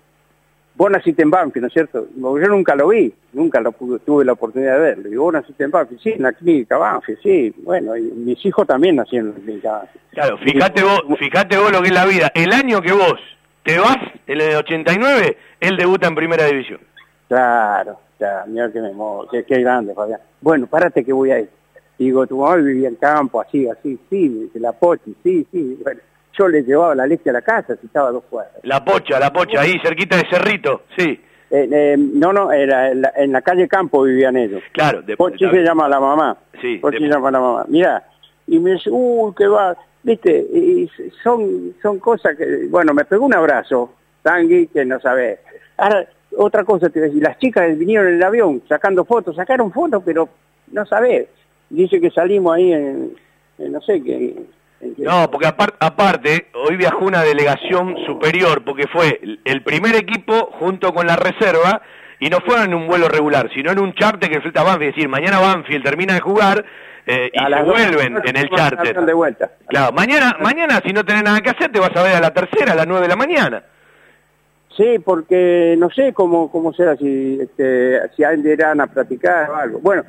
vos naciste en Banfield, ¿no es cierto? Porque yo nunca lo vi, nunca lo pude- tuve la oportunidad de verlo. Digo, vos naciste en Banfield, sí, en la clínica Banfield, sí. Bueno, y mis hijos también nacieron en la clínica Banfield. Claro, fíjate vos, fíjate vos lo que es la vida. El año que vos te vas, el de 89, él debuta en primera división. Claro, ya, mira que me mo- qué, qué grande, Fabián. Bueno, párate que voy a ir. Digo, tu mamá vivía en campo, así, así, sí, me dice, la pochi, sí, sí. Bueno, yo le llevaba la leche a la casa, si estaba a dos cuadras. La pocha, la pocha, ahí cerquita de Cerrito, sí. eh, eh, no, no, era en la, en la calle Campo vivían ellos. Claro, de, Pochi se llama la mamá. Sí, Pochi se llama la mamá. Mira, y me dice, uy, qué va, viste, y son, son cosas que, bueno, me pegó un abrazo, Tangui, que no sabés. Ahora, otra cosa te voy a decir, las chicas vinieron en el avión sacando fotos, sacaron fotos, pero no sabés. Dice que salimos ahí en, en no sé qué. No, porque apar- aparte, hoy viajó una delegación superior, porque fue el- primer equipo junto con la reserva, y no fueron en un vuelo regular, sino en un charter que enfrenta a Banfield. Es decir, mañana Banfield termina de jugar eh, y se dos vuelven en el charter. avión de vuelta. Claro, mañana, mañana si no tenés nada que hacer, te vas a ver a la tercera, a las nueve de la mañana. Sí, porque no sé cómo, cómo será, si, este, si irán a platicar o algo. Bueno,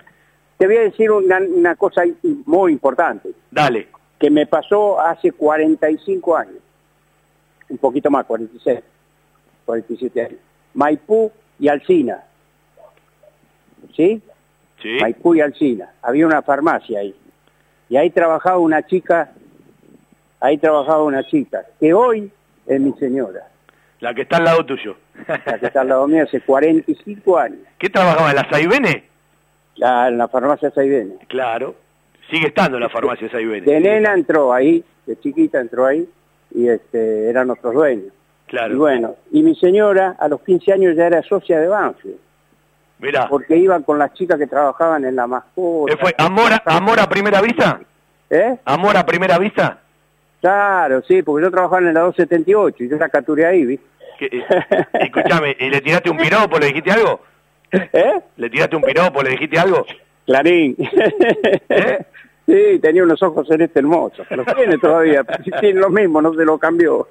te voy a decir una, una cosa muy importante, Dale. que me pasó hace 45 años, un poquito más, 46, 47 años. Maipú y Alcina, ¿sí? Sí. Maipú y Alcina. Había una farmacia ahí. Y ahí trabajaba una chica, ahí trabajaba una chica, que hoy es mi señora. La que está al lado tuyo. la que está al lado mío hace 45 años, ¿Qué trabajaba en la Saibene? la, en la farmacia Saibene. Claro. Sigue estando en la farmacia Saibene. De nena entró ahí, de chiquita entró ahí, y este, eran nuestros dueños. Claro. Y bueno, y mi señora a los 15 años ya era socia de Banfield, Mirá. porque iba con las chicas que trabajaban en la mascota. ¿Eh, ¿Fue amor a, amor a primera vista? ¿Eh? ¿Amor a primera vista? Claro, sí, porque yo trabajaba en la 278 y yo la capturé ahí, ¿viste? ¿Qué, eh, escuchame, ¿y le tiraste un piropo? ¿Le dijiste algo? ¿Eh? ¿Le tiraste un piropo? ¿Le dijiste algo? Clarín. ¿Eh? Sí, tenía unos ojos celestes hermosos. Los tiene todavía. Tiene lo mismo, no se lo cambió.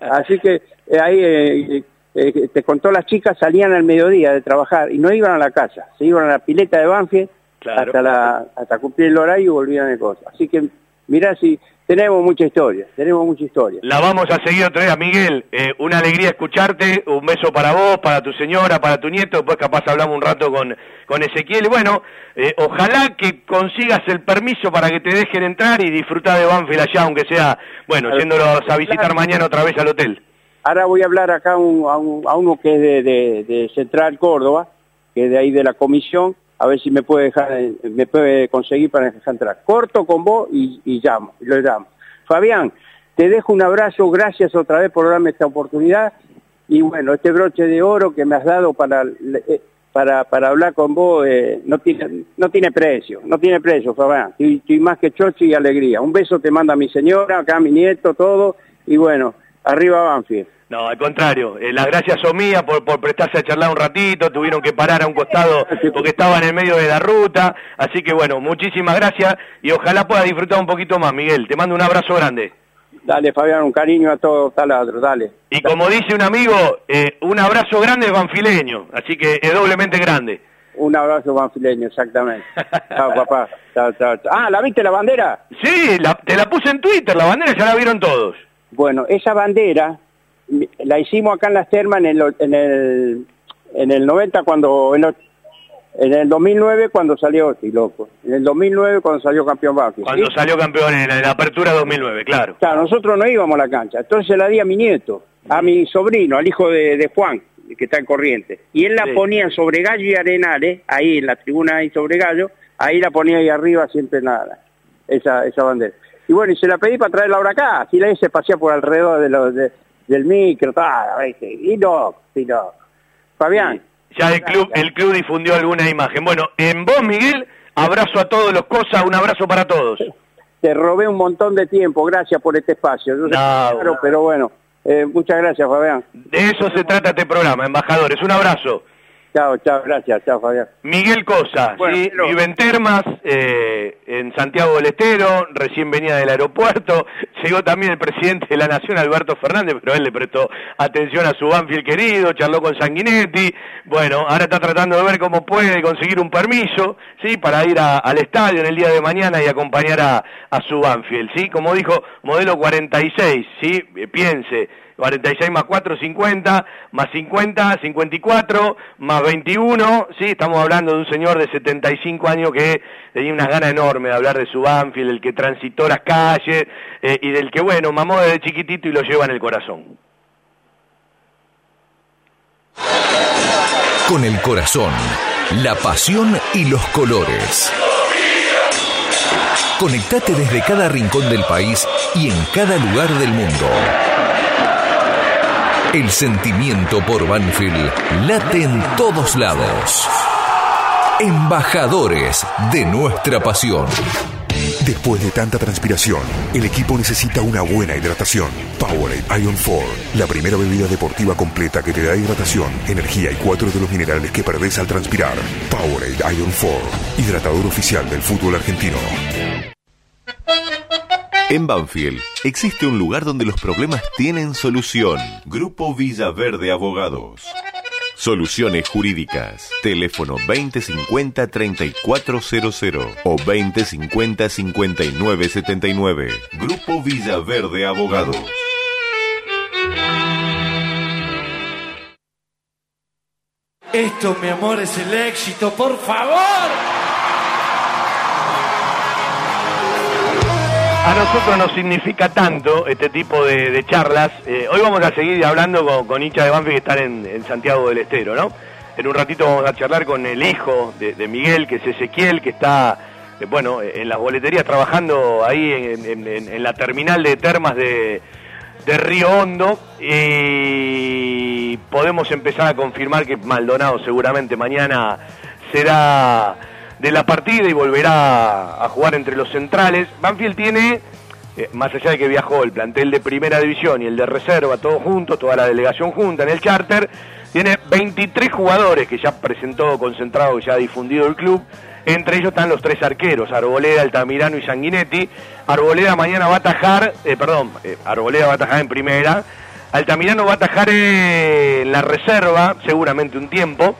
Así que eh, ahí eh, eh, te contó las chicas salían al mediodía de trabajar y no iban a la casa, se iban a la pileta de Banfield Claro. hasta la hasta cumplir el horario y volvían de cosas. Así que mirá si tenemos mucha historia, tenemos mucha historia. La vamos a seguir otra vez, Miguel. Eh, una alegría escucharte. Un beso para vos, para tu señora, para tu nieto. Después capaz hablamos un rato con, con Ezequiel. Bueno, eh, ojalá que consigas el permiso para que te dejen entrar y disfrutar de Banfield allá, aunque sea, bueno, yéndolos a visitar mañana otra vez al hotel. Ahora voy a hablar acá a, un- a un- a uno que es de, de- de Central Córdoba, que es de ahí de la comisión, a ver si me puede dejar, eh, me puede conseguir para entrar. Corto con vos y, y llamo, lo llamo. Fabián, te dejo un abrazo, gracias otra vez por darme esta oportunidad y bueno, este broche de oro que me has dado para eh, para, para hablar con vos eh, no tiene no tiene precio, no tiene precio, Fabián. Estoy, más que chocho y alegría. Un beso te manda mi señora, acá mi nieto, todo y bueno, arriba Banfield. No, al contrario, eh, las gracias son mías por, por prestarse a charlar un ratito, tuvieron que parar a un costado porque estaban en el medio de la ruta, así que bueno, muchísimas gracias y ojalá puedas disfrutar un poquito más, Miguel. Te mando un abrazo grande. Dale, Fabián, un cariño a todos taladros, dale. Y como dice un amigo, eh, un abrazo grande banfileño, así que es doblemente grande. Un abrazo banfileño, exactamente. Chao, papá. Chao, chao, chao. Ah, ¿la viste la bandera? Sí, la- te la puse en Twitter, la bandera ya la vieron todos. Bueno, esa bandera la hicimos acá en las termas en el, en el, en el 90 cuando... En, el- en el 2009 cuando salió, estoy loco, en el 2009 cuando salió campeón Banfield. Cuando ¿sí? salió campeón en la, en la apertura 2009, claro. Claro, nosotros no íbamos a la cancha, entonces se la di a mi nieto, a mi sobrino, al hijo de, de Juan, que está en corriente. Y él la Sí. ponía sobre Gallo y Arenales, ahí en la tribuna ahí sobre Gallo, ahí la ponía ahí arriba siempre nada, esa, esa bandera. Y bueno, y se la pedí para traerla ahora acá, así la se pasea por alrededor de los, de- del micro, tal, y no, y no. Fabián, Ya el club, el club difundió alguna imagen. Bueno, en vos, Miguel, abrazo a todos los cosas, un abrazo para todos. te robé un montón de tiempo, gracias por este espacio. Yo No, es caro, pero bueno, eh, muchas gracias, Fabián. De eso se trata este programa, embajadores. Un abrazo. Chao, chao, gracias, chao, Fabián. Miguel Cosa, Bueno, ¿sí? pero- vive en Termas, eh, en Santiago del Estero, recién venía del aeropuerto, llegó también el presidente de la Nación, Alberto Fernández, pero él le prestó atención a su Banfield querido, charló con Sanguinetti, bueno, ahora está tratando de ver cómo puede conseguir un permiso, ¿sí? Para ir a- al estadio en el día de mañana y acompañar a, a su Banfield, ¿sí? Como dijo, modelo 46, ¿sí? Eh, Piense, 46 más 4, 50, más 50, 54, más 21, sí, estamos hablando de un señor de 75 años que tenía unas ganas enormes de hablar de su Banfield, el que transitó las calles eh, y del que, bueno, mamó desde chiquitito y lo lleva en el corazón. Con el corazón, la pasión y los colores. Conectate desde cada rincón del país y en cada lugar del mundo. El sentimiento por Banfield late en todos lados. Embajadores de nuestra pasión. Después de tanta transpiración, el equipo necesita una buena hidratación. Powerade Ion 4, la primera bebida deportiva completa que te da hidratación, energía y cuatro de los minerales que perdés al transpirar. Powerade Ion 4, hidratador oficial del fútbol argentino. En Banfield existe un lugar donde los problemas tienen solución. Grupo Villaverde Abogados. Soluciones jurídicas. Teléfono 2050-3400 o 2050-5979. Grupo Villaverde Abogados. Esto, mi amor, es el éxito, por favor. A nosotros nos significa tanto este tipo de, charlas. Eh, hoy vamos a seguir hablando con, con de Banfield que están en, Santiago del Estero, ¿no? En un ratito vamos a charlar con el hijo de, Miguel, que es Ezequiel, que está, eh, bueno, en las boleterías trabajando ahí en, la terminal de termas de Río Hondo. Y podemos empezar a confirmar que Maldonado seguramente mañana será de la partida y volverá a jugar entre los centrales. Banfield tiene, eh, más allá de que viajó el plantel de primera división y el de reserva, todos juntos, toda la delegación junta en el charter, tiene 23 jugadores que ya presentó concentrado, que ya ha difundido el club. Entre ellos están los tres arqueros, Arboleda, Altamirano y Sanguinetti. Arboleda mañana va a atajar, eh, perdón, eh, Arboleda va a atajar en primera. Altamirano va a atajar en la reserva, seguramente un tiempo.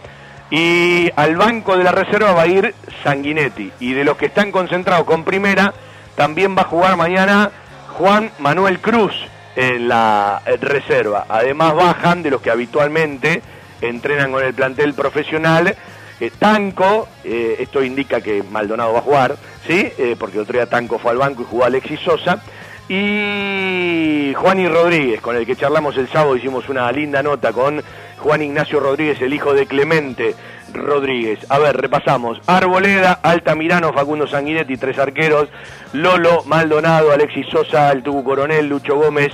Y al banco de la reserva va a ir Sanguinetti. Y de los que están concentrados con primera, también va a jugar mañana Juan Manuel Cruz en la eh, reserva. Además bajan de los que habitualmente entrenan con el plantel profesional. eh, Tanco, eh, esto indica que Maldonado va a jugar, ¿sí? Porque otro día Tanco fue al banco y jugó Alexis Sosa. Y Juan y Rodríguez, con el que charlamos el sábado, hicimos una linda nota con Juan Ignacio Rodríguez, el hijo de Clemente Rodríguez. A ver, repasamos. Arboleda, Altamirano, Facundo Sanguinetti, tres arqueros. Lolo, Maldonado, Alexis Sosa, el Tubu Coronel, Lucho Gómez,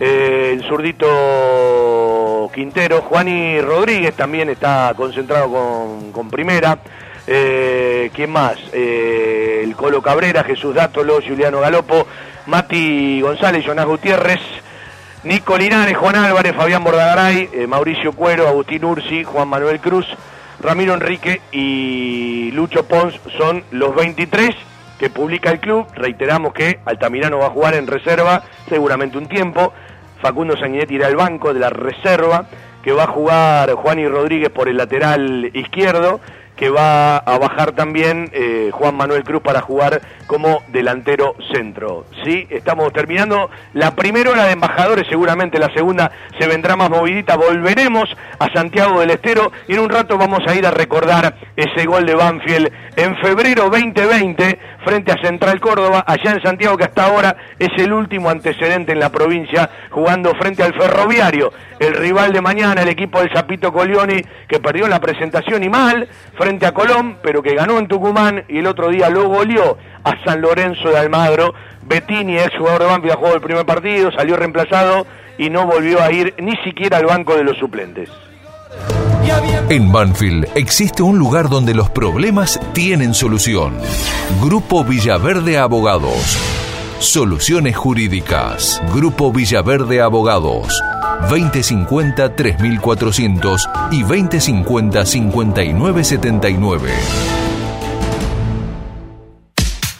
eh, el zurdito Quintero. Juan y Rodríguez también está concentrado con, con primera. Eh, ¿Quién más? Eh, el Colo Cabrera, Jesús Dátolo, Juliano Galopo, Mati González, Jonás Gutiérrez, Nico Linares, Juan Álvarez, Fabián Bordagaray, eh, Mauricio Cuero, Agustín Ursi, Juan Manuel Cruz, Ramiro Enrique y Lucho Pons son los 23 que publica el club. Reiteramos que Altamirano va a jugar en reserva seguramente un tiempo. Facundo Sanguinetti irá al banco de la reserva, que va a jugar Juan y Rodríguez por el lateral izquierdo, que va a bajar también eh, Juan Manuel Cruz para jugar como delantero centro. Sí, estamos terminando la primera hora de embajadores, seguramente la segunda se vendrá más movidita. Volveremos a Santiago del Estero y en un rato vamos a ir a recordar ese gol de Banfield en febrero 2020 frente a Central Córdoba, allá en Santiago, que hasta ahora es el último antecedente en la provincia, jugando frente al Ferroviario, el rival de mañana, el equipo del Zapito Colioni, que perdió la presentación y mal a Colón, pero que ganó en Tucumán y el otro día lo goleó a San Lorenzo de Almagro. Bettini, ex jugador de Banfield, jugó el primer partido, salió reemplazado y no volvió a ir ni siquiera al banco de los suplentes. En Banfield existe un lugar donde los problemas tienen solución. Grupo Villaverde Abogados. Soluciones jurídicas. Grupo Villaverde Abogados. 2050-3400 y 2050-5979.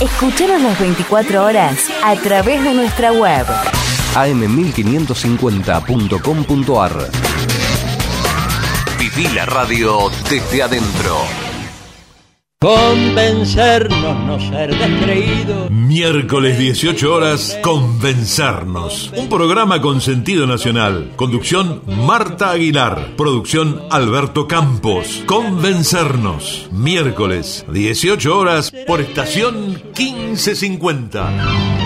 Escuchanos las 24 horas a través de nuestra web. am1550.com.ar Viví la radio desde adentro. Convencernos, no ser descreído. Miércoles 18 horas, Convencernos. Un programa con sentido nacional. Conducción Marta Aguilar. Producción Alberto Campos. Convencernos. Miércoles 18 horas por estación 1550.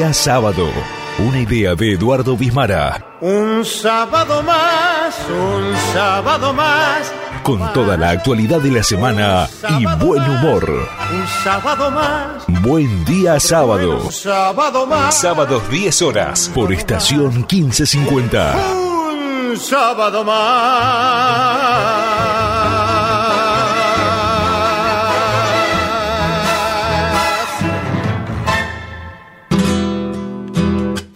Día sábado. Una idea de Eduardo Bismara. Un sábado más, un sábado más. Con toda la actualidad de la semana y buen humor. Un sábado más. Buen día sábado. Un sábado más. Sábados 10 horas por estación 1550. Un sábado más.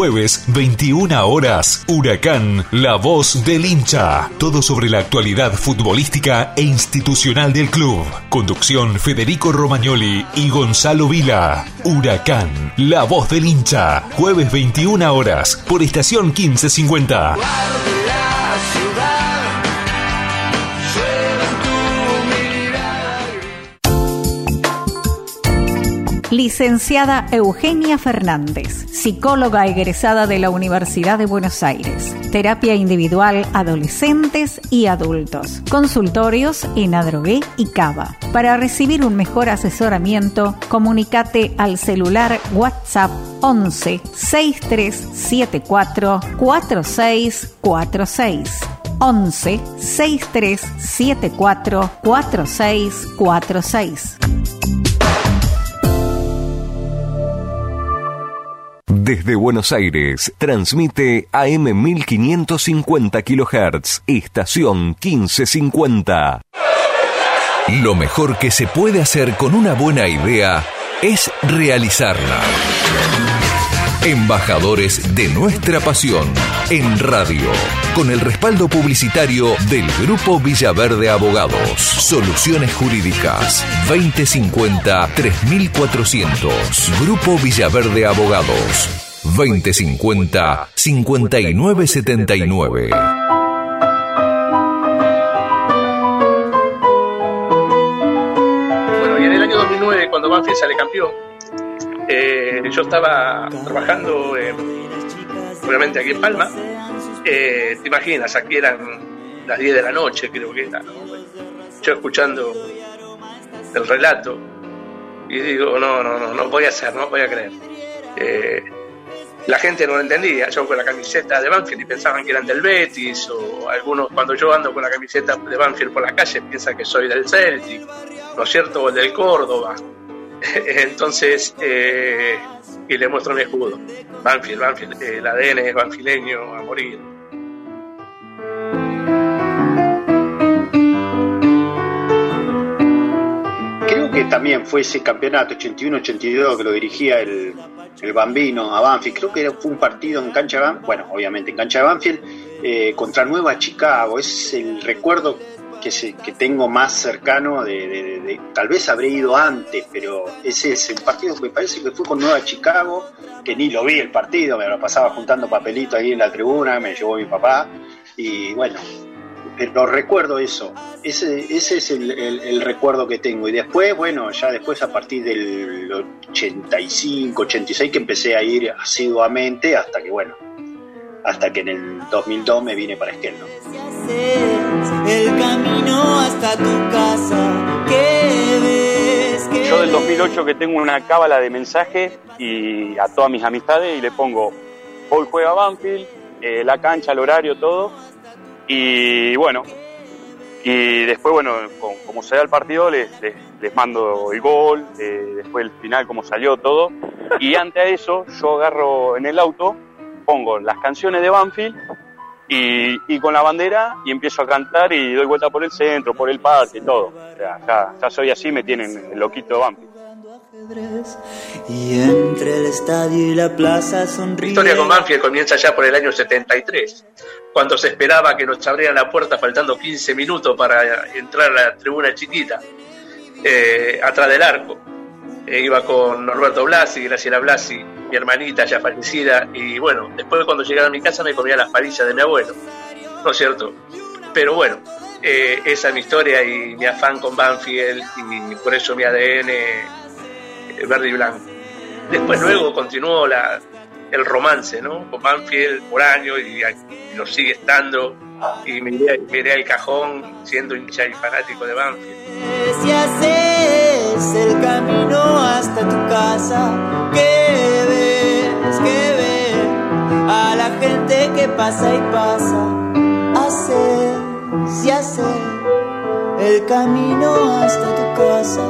Jueves, 21 horas, Huracán, la voz del hincha. Todo sobre la actualidad futbolística e institucional del club. Conducción Federico Romagnoli y Gonzalo Vila. Huracán, la voz del hincha. Jueves 21 horas, por estación 1550. Licenciada Eugenia Fernández, psicóloga egresada de la Universidad de Buenos Aires. Terapia individual adolescentes y adultos. Consultorios en Adrogué y Cava. Para recibir un mejor asesoramiento, comunicate al celular WhatsApp 11 6374 4646. 11 6374 4646. Desde Buenos Aires, transmite AM 1550 kHz, estación 1550. Lo mejor que se puede hacer con una buena idea es realizarla. Embajadores de nuestra pasión en radio, con el respaldo publicitario del Grupo Villaverde Abogados. Soluciones Jurídicas 2050-3400. Grupo Villaverde Abogados 2050-5979. Bueno, y en el año 2009, cuando Banfield sale campeón, eh, yo estaba trabajando, eh, obviamente aquí en Palma. Eh, te imaginas, aquí eran las 10 de la noche, creo que era. ¿no? Yo escuchando el relato y digo, no, no, no, no voy a hacer, no voy a creer. Eh, la gente no lo entendía, yo con la camiseta de Banfield y pensaban que eran del Betis, o algunos cuando yo ando con la camiseta de Banfield por la calle piensan que soy del Celtic, ¿no es cierto? O del Córdoba. Entonces, eh, y le muestro mi escudo. Banfield, Banfield, eh, el ADN es banfileño a morir. Creo que también fue ese campeonato 81-82 que lo dirigía el, el Bambino a Banfield. Creo que fue un partido en cancha de Banfield, bueno, obviamente en cancha de Banfield, eh, contra Nueva Chicago. Es el recuerdo que, se- que tengo más cercano de, de- de- Tal vez habré ido antes, pero ese es el partido que me parece que fue con Nueva Chicago, que ni lo vi el partido, me lo pasaba juntando papelitos ahí en la tribuna, me llevó mi papá. Y bueno, pero recuerdo eso, ese, ese es el recuerdo que tengo. Y después, bueno, ya después a partir del 85, 86 que empecé a ir asiduamente hasta que, bueno, hasta que en el 2002 me vine para Esquel, ¿no? El camino hasta tu casa. ¿Qué ves? ¿Qué Yo del 2008 que tengo una cábala de mensaje y a todas mis amistades y le pongo, hoy juega Banfield, eh, la cancha, el horario, todo. Y bueno, y después, bueno, con- como se da el partido, les, les, les mando el gol, eh, después el final, cómo salió todo. Y antes de eso, yo agarro en el auto, pongo las canciones de Banfield y, y con la bandera y empiezo a cantar y doy vuelta por el centro, por el parque y todo. O sea, ya, ya soy así, me tienen el loquito de Banfield. Y entre el estadio y la plaza Mi sonríe. historia con Banfield comienza ya por el año 73, cuando se esperaba que nos abrieran la puerta faltando 15 minutos para entrar a la tribuna chiquita, eh, atrás del arco. Eh, iba con Norberto Blasi, Graciela Blasi, mi hermanita ya fallecida, y bueno, después cuando llegaba a mi casa me comía las parillas de mi abuelo, ¿no es cierto? Pero bueno, eh, esa es mi historia y mi afán con Banfield y por eso mi ADN eh, verde y blanco. Después luego continuó la, el romance, ¿no? Con Banfield por año y, y lo sigue estando y miré, miré al cajón siendo hincha y fanático de Banfield. Hasta tu casa, que ves, que ves a la gente que pasa y pasa. Haces, si haces el camino hasta tu casa,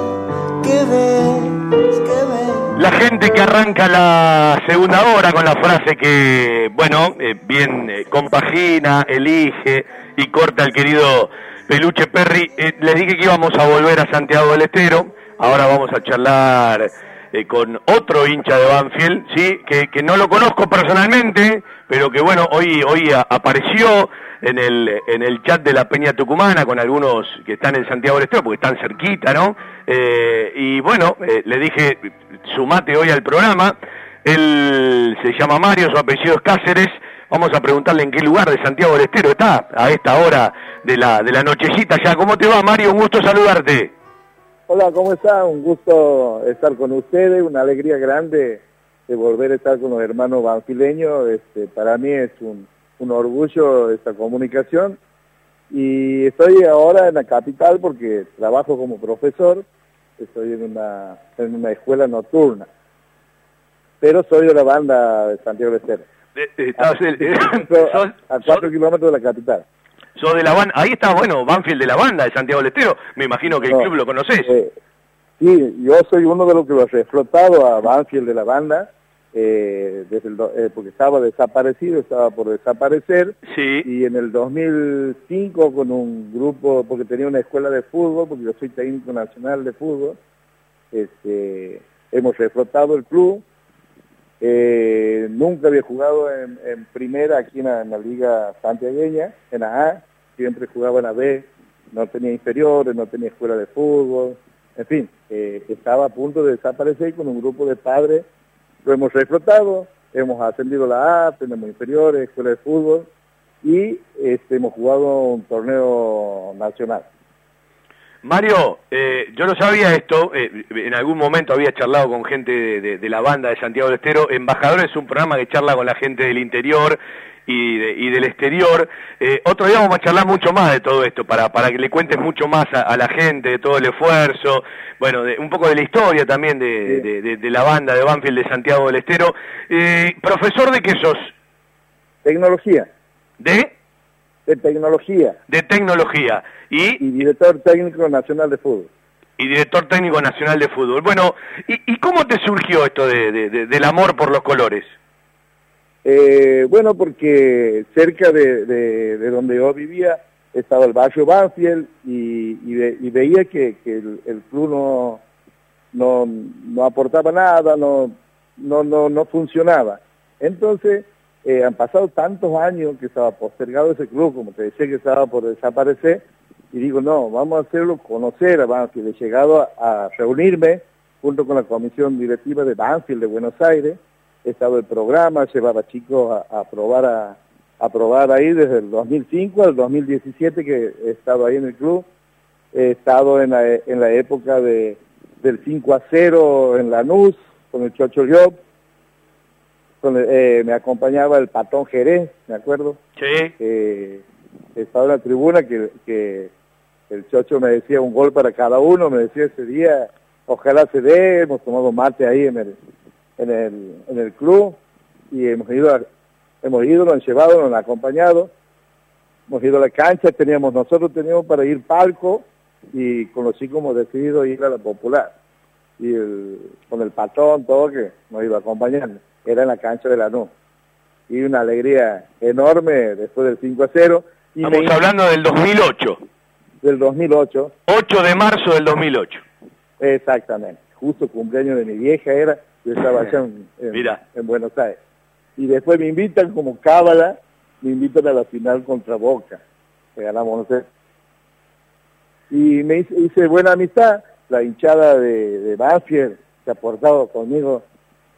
que ves, que ves. La gente que arranca la segunda hora con la frase que, bueno, eh, bien eh, compagina, elige y corta el querido Peluche Perry. Eh, les dije que íbamos a volver a Santiago del Estero. Ahora vamos a charlar eh, con otro hincha de Banfield, sí, que, que no lo conozco personalmente, pero que bueno, hoy, hoy apareció en el, en el chat de la Peña Tucumana con algunos que están en Santiago del Estero, porque están cerquita, ¿no? Eh, y bueno, eh, le dije, sumate hoy al programa. Él se llama Mario, su apellido es Cáceres. Vamos a preguntarle en qué lugar de Santiago del Estero está a esta hora de la, de la nochecita ya. ¿Cómo te va, Mario? Un gusto saludarte. Hola, ¿cómo está? Un gusto estar con ustedes, una alegría grande de volver a estar con los hermanos banfileños. Este, para mí es un, un orgullo esta comunicación y estoy ahora en la capital porque trabajo como profesor, estoy en una, en una escuela nocturna, pero soy de la banda de Santiago del Estero. Estás, eh, sos, a cuatro kilómetros de la capital. Sos de la banda, ahí está, bueno, Banfield de la banda de Santiago del Estero. Me imagino que el club lo conoces. eh, sí, yo soy uno de los que lo he reflotado a Banfield de la banda, eh, desde el do- eh, porque estaba desaparecido, estaba por desaparecer. Y en el 2005 con un grupo, porque tenía una escuela de fútbol, porque yo soy técnico nacional de fútbol, este, hemos reflotado el club. Eh, nunca había jugado en, primera aquí en la, liga santiagueña, en la A, siempre jugaba en la B, no tenía inferiores, no tenía escuela de fútbol, en fin, eh, estaba a punto de desaparecer con un grupo de padres, lo hemos reflotado, hemos ascendido la A, tenemos inferiores, escuela de fútbol y este, hemos jugado un torneo nacional. Mario, eh, yo no sabía esto, eh, en algún momento había charlado con gente de, de- de la banda de Santiago del Estero. Embajadores es un programa que charla con la gente del interior y, de- y del exterior. Eh, otro día vamos a charlar mucho más de todo esto, para, para que le cuentes mucho más a, a la gente de todo el esfuerzo, bueno, de, un poco de la historia también de la banda de Banfield de Santiago del Estero. Eh, ¿Profesor de qué sos? Tecnología. ¿De? De tecnología. De tecnología. ¿Y? Y director técnico nacional de fútbol. y director técnico nacional de fútbol. Bueno, ¿y, y cómo te surgió esto de, de- de- del amor por los colores? Eh, bueno, porque cerca de, de- de donde yo vivía estaba el barrio Banfield y, y veía que, que el, el club no, no, no aportaba nada, no, no, no, no funcionaba. Entonces, eh, han pasado tantos años que estaba postergado ese club, como te decía que estaba por desaparecer, y digo, no, vamos a hacerlo conocer a Banfield. He llegado a, reunirme junto con la comisión directiva de Banfield de Buenos Aires, he estado el programa, llevaba chicos a, a probar a, a probar ahí desde el 2005 al 2017 que he estado ahí en el club. He estado en la, en la época de, del 5 a 0 en Lanús con el Chocho Llop. Eh, me acompañaba el Patón Jerez, me acuerdo. Sí. Eh, estaba en la tribuna que, que el Chocho me decía un gol para cada uno, me decía ese día, ojalá se dé, hemos tomado mate ahí en el, en el, en el club y hemos ido, a- hemos ido, nos han llevado, nos han acompañado, hemos ido a la cancha, teníamos, nosotros teníamos para ir palco y con los chicos hemos decidido ir a la popular y el, con el patrón, todo que nos iba acompañando, era en la cancha de la NU. Y una alegría enorme después del 5 a 0. Y Estamos me- hablando del 2008. Del 2008. 8 de marzo del 2008. Exactamente. Justo cumpleaños de mi vieja era, yo estaba allá en, en- Mira. en Buenos Aires. Y después me invitan como cábala, me invitan a la final contra Boca, que ganamos, no sé. Y me hice, hice buena amistad, la hinchada de, de Banfield se ha portado conmigo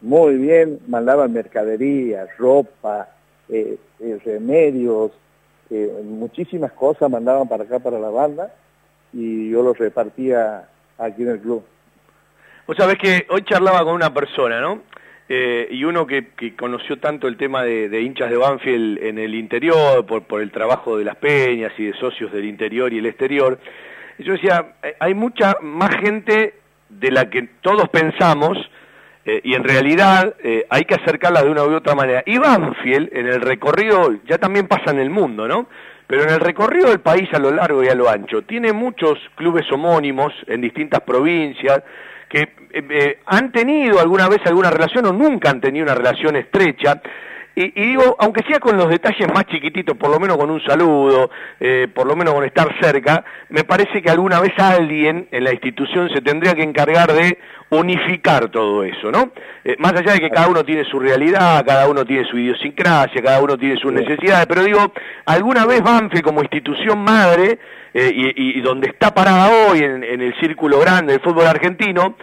muy bien, mandaban mercadería, ropa, eh, eh, remedios, eh, muchísimas cosas mandaban para acá, para la banda, y yo los repartía aquí en el club. Vos sabés que hoy charlaba con una persona, ¿no? Y uno que, que, conoció tanto el tema de, de, hinchas de Banfield en el interior, por, por el trabajo de las peñas y de socios del interior y el exterior, yo decía, hay mucha más gente de la que todos pensamos, eh, y en realidad eh, hay que acercarla de una u otra manera. Y Banfield, en el recorrido, ya también pasa en el mundo, ¿no? Pero en el recorrido del país a lo largo y a lo ancho, tiene muchos clubes homónimos en distintas provincias que eh, eh, han tenido alguna vez alguna relación o nunca han tenido una relación estrecha y, y, digo, aunque sea con los detalles más chiquititos, por lo menos con un saludo, eh, por lo menos con estar cerca, me parece que alguna vez alguien en la institución se tendría que encargar de unificar todo eso, ¿no? Eh, más allá de que cada uno tiene su realidad, cada uno tiene su idiosincrasia, cada uno tiene sus necesidades, pero digo, alguna vez Banfield como institución madre, eh, y, y, donde está parada hoy en, en el círculo grande del fútbol argentino,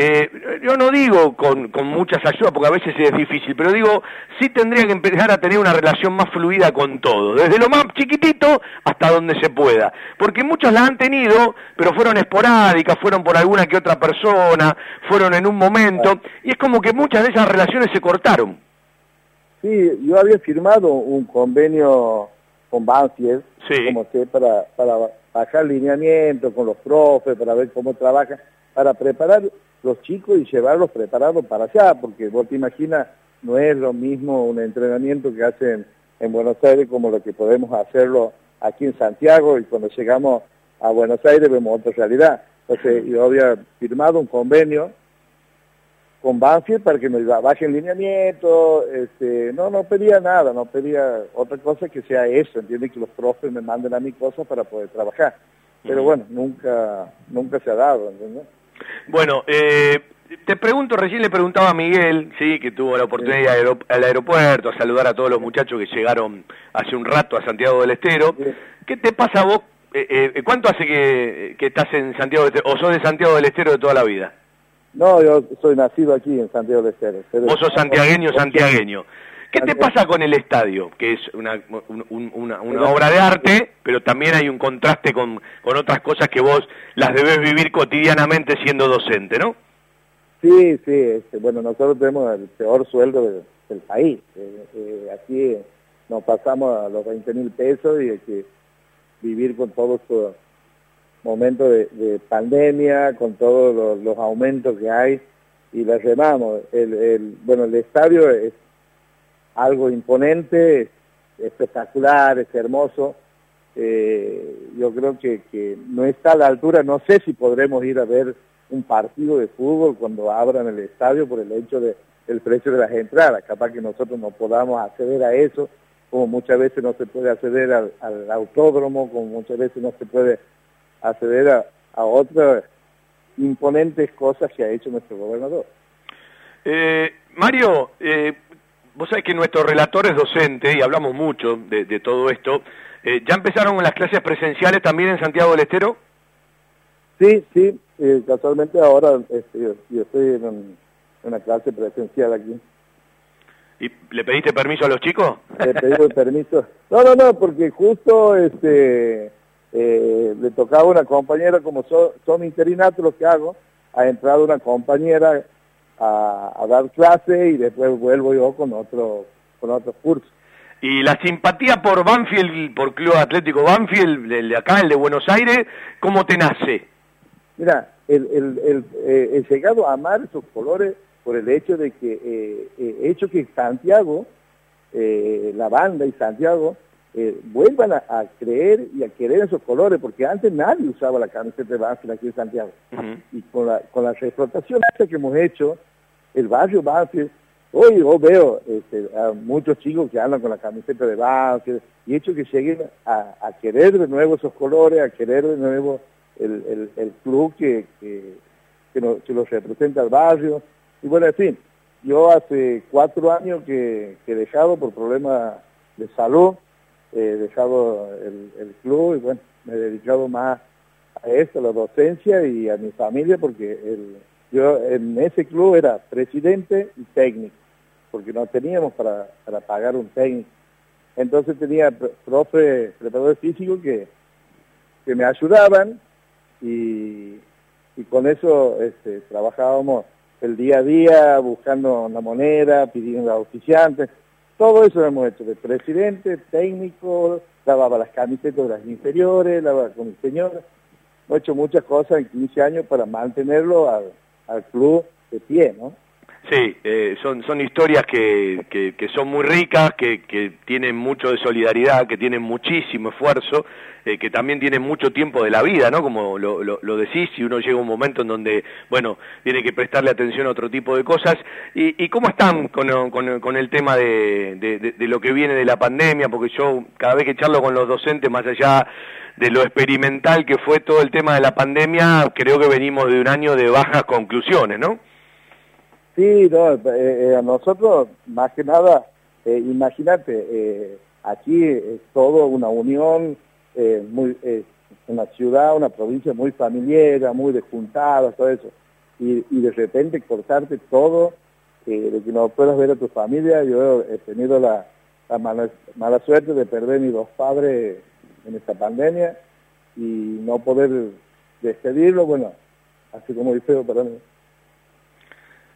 eh, yo no digo con, con, muchas ayudas, porque a veces es difícil, pero digo, sí tendría que empezar a tener una relación más fluida con todo, desde lo más chiquitito hasta donde se pueda, porque muchos la han tenido, pero fueron esporádicas, fueron por alguna que otra persona, fueron en un momento, y es como que muchas de esas relaciones se cortaron. Sí, yo había firmado un convenio con Banfield, sí. como sé, para, para bajar lineamiento con los profes, para ver cómo trabajan, para preparar los chicos y llevarlos preparados para allá, porque vos te imaginas, no es lo mismo un entrenamiento que hacen en Buenos Aires como lo que podemos hacerlo aquí en Santiago y cuando llegamos a Buenos Aires vemos otra realidad. Entonces yo había firmado un convenio con Banfield para que me baje el lineamiento, este, no, no pedía nada, no pedía otra cosa que sea eso, entiende que los profes me manden a mi cosas para poder trabajar. Pero bueno, nunca, nunca se ha dado, ¿entiendes? Bueno, eh, te pregunto, recién le preguntaba a Miguel, sí, que tuvo la oportunidad de ir al aeropuerto, a saludar a todos los muchachos que llegaron hace un rato a Santiago del Estero. ¿Qué te pasa a vos? Eh, eh, ¿Cuánto hace que, que, estás en Santiago del Estero? ¿O sos de Santiago del Estero de toda la vida? No, yo soy nacido aquí en Santiago del Estero. Vos sos santiagueño, santiagueño. ¿Qué te pasa con el estadio? Que es una, un, una, una obra de arte, pero también hay un contraste con, con otras cosas que vos las debes vivir cotidianamente siendo docente, ¿no? Sí, sí. Este, bueno, nosotros tenemos el peor sueldo del, del país. Eh, eh, aquí nos pasamos a los 20 mil pesos y hay que vivir con todos estos momentos de, de, pandemia, con todos los, aumentos que hay y les remamos. El, el, bueno, el estadio es algo imponente, es espectacular, es hermoso. Eh, yo creo que, que, no está a la altura, no sé si podremos ir a ver un partido de fútbol cuando abran el estadio por el hecho de el precio de las entradas, capaz que nosotros no podamos acceder a eso, como muchas veces no se puede acceder al autódromo, como muchas veces no se puede acceder a, a otras imponentes cosas que ha hecho nuestro gobernador. Eh, Mario, eh, vos sabés que nuestro relator es docente y hablamos mucho de, de todo esto. Eh, ¿Ya empezaron las clases presenciales también en Santiago del Estero? Sí, sí, eh, casualmente ahora este, yo, yo, estoy en, en, una clase presencial aquí. ¿Y le pediste permiso a los chicos? Le pedí permiso. No, no, no, porque justo este eh, le tocaba una compañera, como so, son interinatos lo que hago, ha entrado una compañera a, a, dar clase y después vuelvo yo con otro con otros cursos. Y la simpatía por Banfield, por Club Atlético Banfield, el de acá, el de Buenos Aires, ¿cómo te nace? Mira, el, el, el, eh, he llegado a amar esos colores por el hecho de que eh, he hecho que Santiago, eh, la banda y Santiago, eh, vuelvan a, a, creer y a querer esos colores, porque antes nadie usaba la camiseta de Banfield aquí en Santiago. Uh -huh. Y con la, con la reflotación que hemos hecho, el barrio Banfield, hoy yo veo este, a muchos chicos que andan con la camiseta de Banfield, y hecho que lleguen a, a, querer de nuevo esos colores, a querer de nuevo el, el, el club que, que, que, nos, que los representa al barrio. Y bueno, en fin, yo hace cuatro años que, que he dejado por problemas de salud, he dejado el, el, club y bueno, me he dedicado más a esto, a la docencia y a mi familia porque el, yo en ese club era presidente y técnico, porque no teníamos para, para pagar un técnico. Entonces tenía pr- profe, preparador físico que, que me ayudaban y, y con eso este, trabajábamos el día a día, buscando la moneda, pidiendo a auspiciantes. Todo eso lo hemos hecho, de presidente, técnico, lavaba las camisetas de las inferiores, lavaba con el señor. Hemos hecho muchas cosas en 15 años para mantenerlo al, al club de pie, ¿no? Sí, eh, son, son historias que, que, son muy ricas, que, que tienen mucho de solidaridad, que tienen muchísimo esfuerzo, eh, que también tienen mucho tiempo de la vida, ¿no? Como lo, lo, decís, y uno llega a un momento en donde, bueno, tiene que prestarle atención a otro tipo de cosas. ¿Y, y cómo están con, con, el tema de- de lo que viene de la pandemia? Porque yo cada vez que charlo con los docentes, más allá de lo experimental que fue todo el tema de la pandemia, creo que venimos de un año de bajas conclusiones, ¿no? Sí, no, eh, eh, a nosotros, más que nada, eh, imagínate, eh, aquí es todo una unión, muy, una ciudad, una provincia muy familiar, muy de juntadas, todo eso. Y, y de repente cortarte todo, de que no puedas ver a tu familia. Yo he tenido la, la mala, suerte de perder mis dos padres en esta pandemia y no poder despedirlo, bueno, así como muy feo para mí.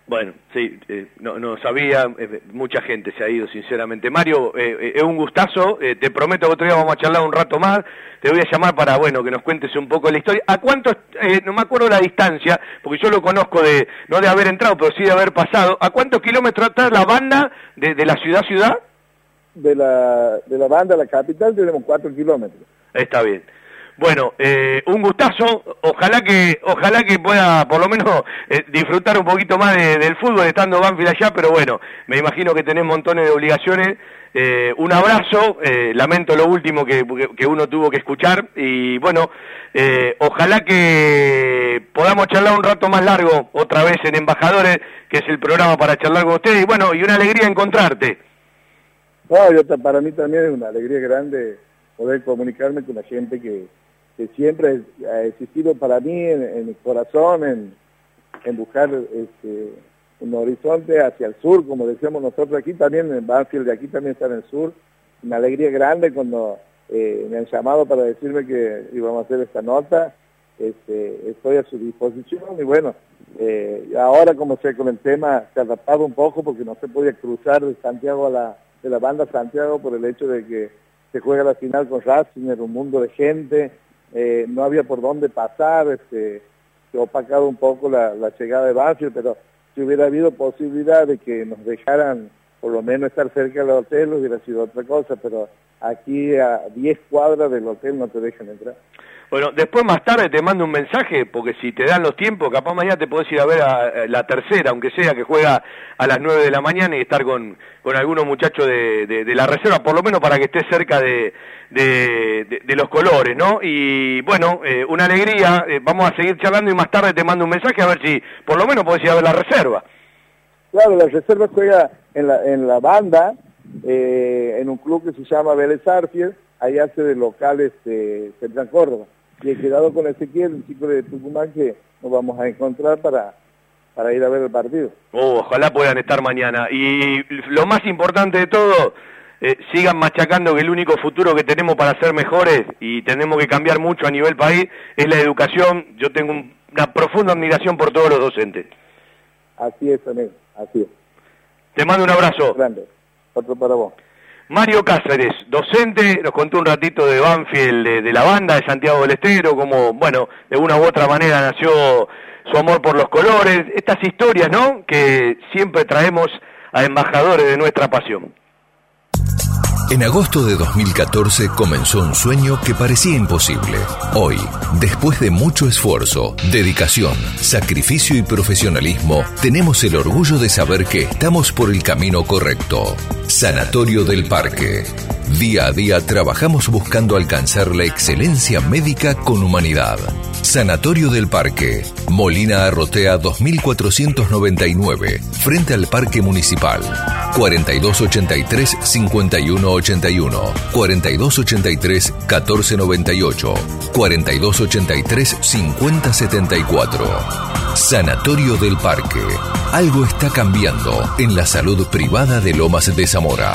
Bueno, sí, eh, no, no sabía, eh, mucha gente se ha ido, sinceramente. Mario, eh, eh, es un gustazo, eh, te prometo que otro día vamos a charlar un rato más, te voy a llamar para, bueno, que nos cuentes un poco la historia. ¿A cuánto, eh, no me acuerdo la distancia, porque yo lo conozco de, no de haber entrado, pero sí de haber pasado, ¿a cuántos kilómetros está la banda de, de la ciudad ciudad? De la, de la banda a la capital tenemos cuatro kilómetros. Está bien. Bueno, eh, un gustazo. Ojalá que, ojalá que pueda, por lo menos, eh, disfrutar un poquito más de- del fútbol estando Banfield allá. Pero bueno, me imagino que tenés montones de obligaciones. Eh, un abrazo. eh, lamento lo último que, que- uno tuvo que escuchar. Y bueno, eh, ojalá que podamos charlar un rato más largo otra vez en Embajadores, que es el programa para charlar con ustedes. Y bueno, y una alegría encontrarte. No, yo, para mí también es una alegría grande poder comunicarme con la gente que, que siempre ha existido para mí en, en mi corazón, en, en buscar este, un horizonte hacia el sur, como decíamos nosotros aquí también, en Banfield de aquí también está en el sur. Una alegría grande cuando eh, me han llamado para decirme que íbamos a hacer esta nota. Este, estoy a su disposición y bueno, eh, ahora como sé con el tema se adaptaba un poco porque no se podía cruzar de Santiago a la, de la banda Santiago por el hecho de que se juega la final con Racing, era un mundo de gente, eh, no había por dónde pasar, este, se opacado un poco la, la llegada de Banfield, pero si hubiera habido posibilidad de que nos dejaran por lo menos estar cerca del hotel hubiera sido otra cosa, pero aquí a 10 cuadras del hotel no te dejan entrar. Bueno, después más tarde te mando un mensaje, porque si te dan los tiempos, capaz mañana te podés ir a ver a, la tercera, aunque sea que juega a las 9 de la mañana y estar con, con algunos muchachos de, de- la reserva, por lo menos para que estés cerca de- de los colores, ¿no? Y bueno, eh, una alegría, eh, vamos a seguir charlando y más tarde te mando un mensaje a ver si por lo menos podés ir a ver la reserva. Claro, la reserva juega en la, en la banda, eh, en un club que se llama Vélez Arfield, ahí hace de local este, Central Córdoba. Y he quedado con Ezequiel, el chico de Tucumán, que nos vamos a encontrar para, para ir a ver el partido. Oh, ojalá puedan estar mañana. Y lo más importante de todo, eh, sigan machacando que el único futuro que tenemos para ser mejores y tenemos que cambiar mucho a nivel país es la educación. Yo tengo un- una profunda admiración por todos los docentes. Así es, también, así es. Te mando un abrazo. Grande. Otro para vos. Mario Cáceres, docente, nos contó un ratito de Banfield, de, de la banda de Santiago del Estero, como, bueno, de una u otra manera nació su amor por los colores, estas historias, ¿no?, que siempre traemos a embajadores de nuestra pasión. En agosto de 2014 comenzó un sueño que parecía imposible. Hoy, después de mucho esfuerzo, dedicación, sacrificio y profesionalismo, tenemos el orgullo de saber que estamos por el camino correcto. Sanatorio del Parque. Día a día trabajamos buscando alcanzar la excelencia médica con humanidad. Sanatorio del Parque. Molina Arrotea 2499, frente al Parque Municipal. 4283-5181, 4283-1498, 4283-5074. Sanatorio del Parque. Algo está cambiando en la salud privada de Lomas de Zamora.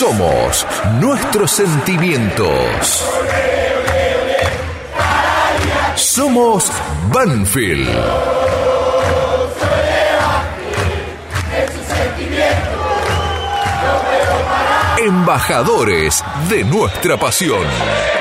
Somos nuestros sentimientos. Somos Banfield. Embajadores de nuestra pasión.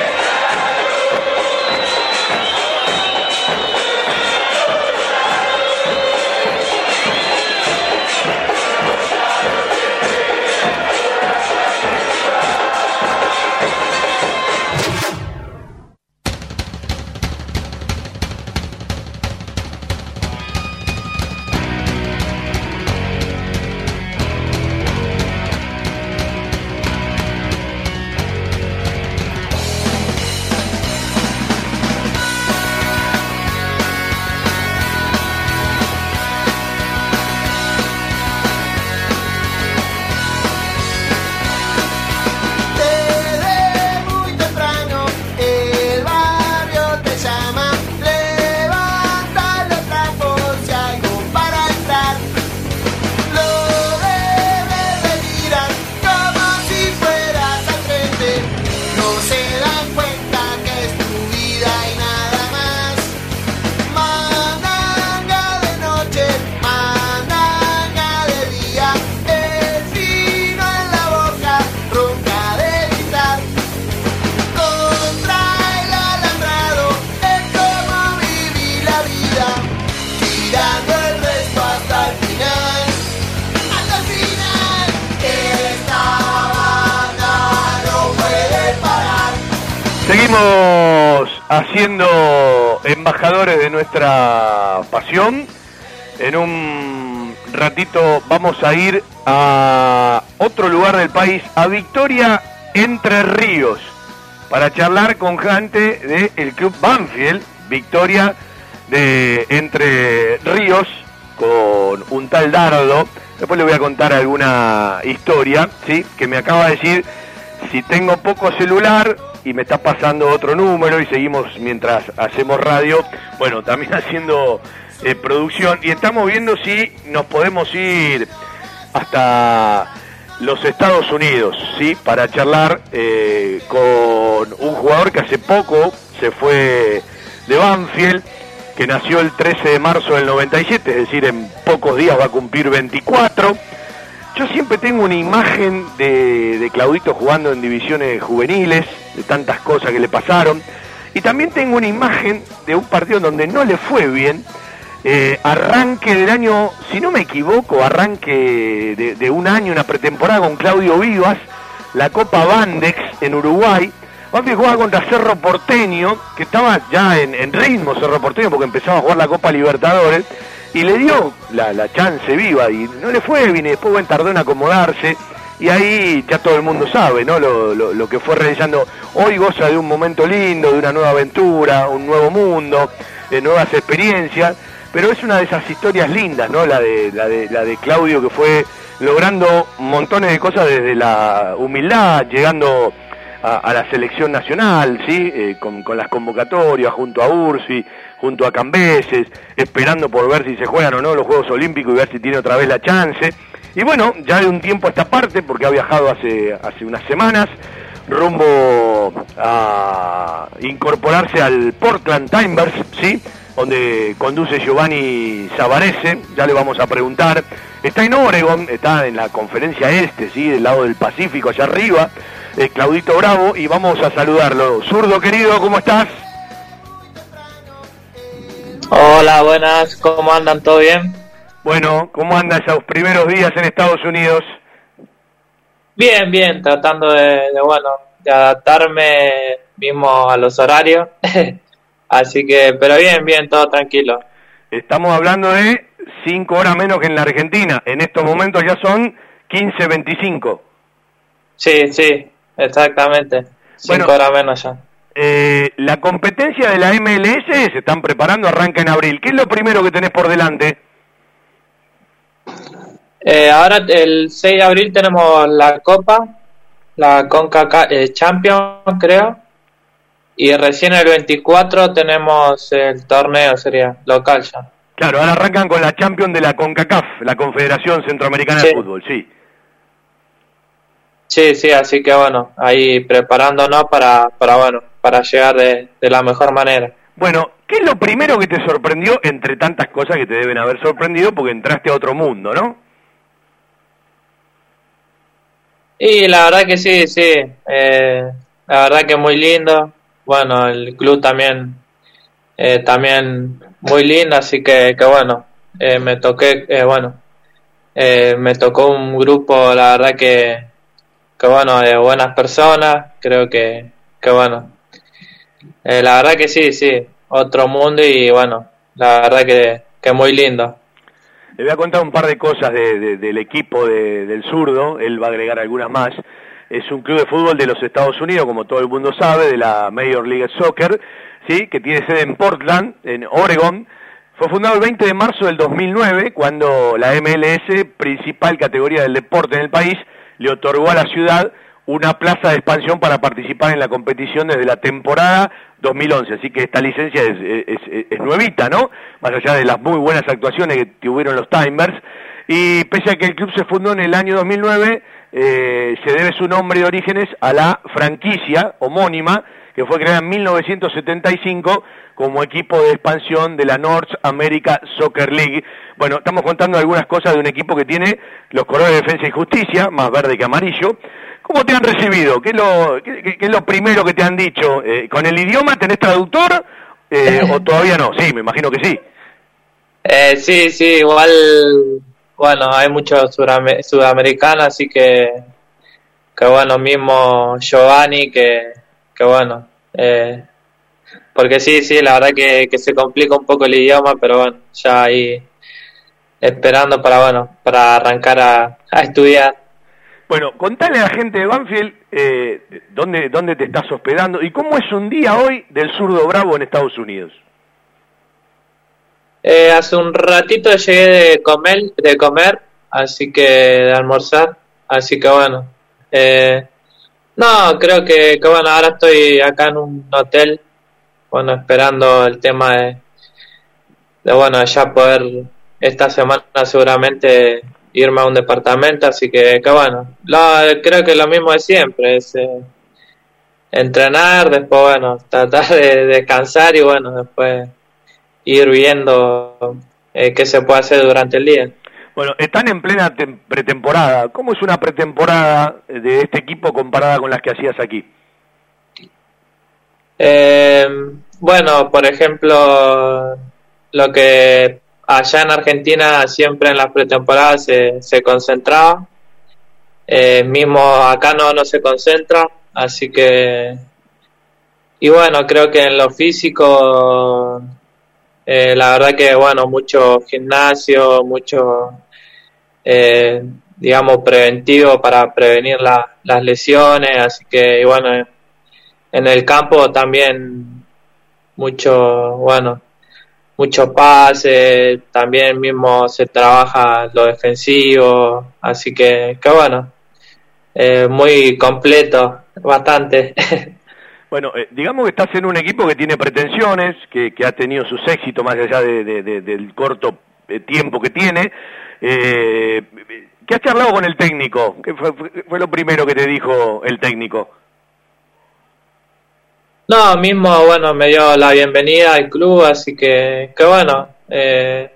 Haciendo embajadores de nuestra pasión. En un ratito vamos a ir a otro lugar del país, a Victoria Entre Ríos, para charlar con gente del Club Banfield, Victoria de Entre Ríos, con un tal Dardo. Después le voy a contar alguna historia, ¿sí? Que me acaba de decir si tengo poco celular y me está pasando otro número y seguimos mientras hacemos radio, bueno, también haciendo eh, producción y estamos viendo si nos podemos ir hasta los Estados Unidos, ¿sí? Para charlar eh, con un jugador que hace poco se fue de Banfield, que nació el 13 de marzo del 97, es decir, en pocos días va a cumplir 24. Yo siempre tengo una imagen de, de Claudito jugando en divisiones juveniles, de tantas cosas que le pasaron. Y también tengo una imagen de un partido donde no le fue bien. eh, arranque del año, si no me equivoco, arranque de, un año, una pretemporada con Claudio Vivas, la Copa Bandex en Uruguay. Banfield jugaba contra Cerro Porteño, que estaba ya en, ritmo Cerro Porteño porque empezaba a jugar la Copa Libertadores y le dio la, chance viva y no le fue bien y después tardó en acomodarse y ahí ya todo el mundo sabe ¿no? lo, lo- que fue realizando hoy goza de un momento lindo de una nueva aventura un nuevo mundo de nuevas experiencias pero es una de esas historias lindas no la de la de la de Claudio que fue logrando montones de cosas desde la humildad llegando a, a la selección nacional, ¿sí? Eh, con, con las convocatorias, junto a Ursi, junto a Cambeses, esperando por ver si se juegan o no los Juegos Olímpicos y ver si tiene otra vez la chance. Y bueno, ya de un tiempo a esta parte, porque ha viajado hace, hace unas semanas, rumbo a incorporarse al Portland Timbers, ¿sí? Donde conduce Giovanni Savarese, ya le vamos a preguntar. Está en Oregon, está en la conferencia este, ¿sí? Del lado del Pacífico, allá arriba, eh, Claudito Bravo, y vamos a saludarlo. Zurdo querido, ¿cómo estás? Hola, buenas, ¿cómo andan? ¿Todo bien? Bueno, ¿cómo andan esos primeros días en Estados Unidos? Bien, bien, tratando de, de, bueno, de adaptarme mismo a los horarios. Así que, pero bien, bien, todo tranquilo. Estamos hablando de 5 horas menos que en la Argentina. En estos momentos ya son 15.25. Sí, sí, exactamente. 5 Bueno. horas menos ya. Eh, la competencia de la MLS se están preparando, arranca en abril. ¿Qué es lo primero que tenés por delante? Eh, ahora el 6 de abril tenemos la Copa, la Conca eh, Champions, creo. Y recién el 24 tenemos el torneo, sería local ya. Claro, ahora arrancan con la Champions de la CONCACAF, la Confederación Centroamericana de. Fútbol, sí. Sí, sí, así que bueno, ahí preparándonos para, para bueno, para llegar de, de la mejor manera. Bueno, ¿qué es lo primero que te sorprendió entre tantas cosas que te deben haber sorprendido porque entraste a otro mundo, ¿no? Y la verdad que sí, sí, eh, la verdad que muy lindo. Bueno, el club también, eh, también muy lindo, así que, que bueno, eh, me toqué, eh, bueno, me tocó un grupo, la verdad que, que bueno, de buenas personas, creo que, que bueno, la verdad que sí, sí, otro mundo y bueno, la verdad que, que muy lindo. Le voy a contar un par de cosas de- de- del equipo de- del zurdo, él va a agregar algunas más. Es un club de fútbol de los Estados Unidos, como todo el mundo sabe, de la Major League Soccer, ¿sí? que tiene sede en Portland, en Oregon. Fue fundado el 20 de marzo del 2009, cuando la MLS, principal categoría del deporte en el país, le otorgó a la ciudad una plaza de expansión para participar en la competición desde la temporada 2011. Así que esta licencia es, es- es- nuevita, ¿no? Más allá de las muy buenas actuaciones que tuvieron los Timers. Y pese a que el club se fundó en el año 2009, eh, se debe su nombre de orígenes a la franquicia homónima que fue creada en 1975 como equipo de expansión de la North America Soccer League. Bueno, estamos contando algunas cosas de un equipo que tiene los colores de defensa y justicia, más verde que amarillo. ¿Cómo te han recibido? ¿Qué es lo, qué, qué- es lo primero que te han dicho? Eh, ¿Con el idioma tenés traductor eh, o todavía no? Sí, me imagino que sí. Eh, sí, sí, igual, bueno, hay muchos sudame- sudamericanos, así que, que bueno, mismo Giovanni, que, que bueno, eh, porque sí, sí, la verdad que, que se complica un poco el idioma, pero bueno, ya ahí esperando para, bueno, para arrancar a, a estudiar. Bueno, contale a la gente de Banfield eh, dónde, dónde te estás hospedando y cómo es un día hoy del zurdo bravo en Estados Unidos. Eh, hace un ratito llegué de comer, de comer, así que de almorzar, así que bueno. Eh, no, creo que, que bueno, ahora estoy acá en un hotel, bueno, esperando el tema de, de bueno, ya poder esta semana seguramente irme a un departamento, así que, que bueno, lo- creo que lo mismo de siempre, es eh, entrenar, después bueno, tratar de descansar y bueno, después ir viendo eh, qué se puede hacer durante el día. Bueno, están en plena tem- pretemporada. ¿Cómo es una pretemporada de este equipo comparada con las que hacías aquí? Eh, bueno, por ejemplo, lo que allá en Argentina siempre en las pretemporadas se, se concentraba, eh, mismo acá no, no se concentra, así que, y bueno, creo que en lo físico, eh, la verdad que, bueno, mucho gimnasio, mucho, eh, digamos, preventivo para prevenir la- las lesiones, así que, y bueno, en el campo también mucho, bueno, mucho pase, también mismo se trabaja lo defensivo, así que, que bueno, eh, muy completo, bastante. Bueno, eh, digamos que estás en un equipo que tiene pretensiones, que, que ha tenido sus éxitos más allá de- de- de- del corto eh, tiempo que tiene. Eh, ¿Qué has charlado con el técnico? ¿Qué fue, lo primero que te dijo el técnico? No, mismo, bueno, me dio la bienvenida al club, así que, que bueno, eh,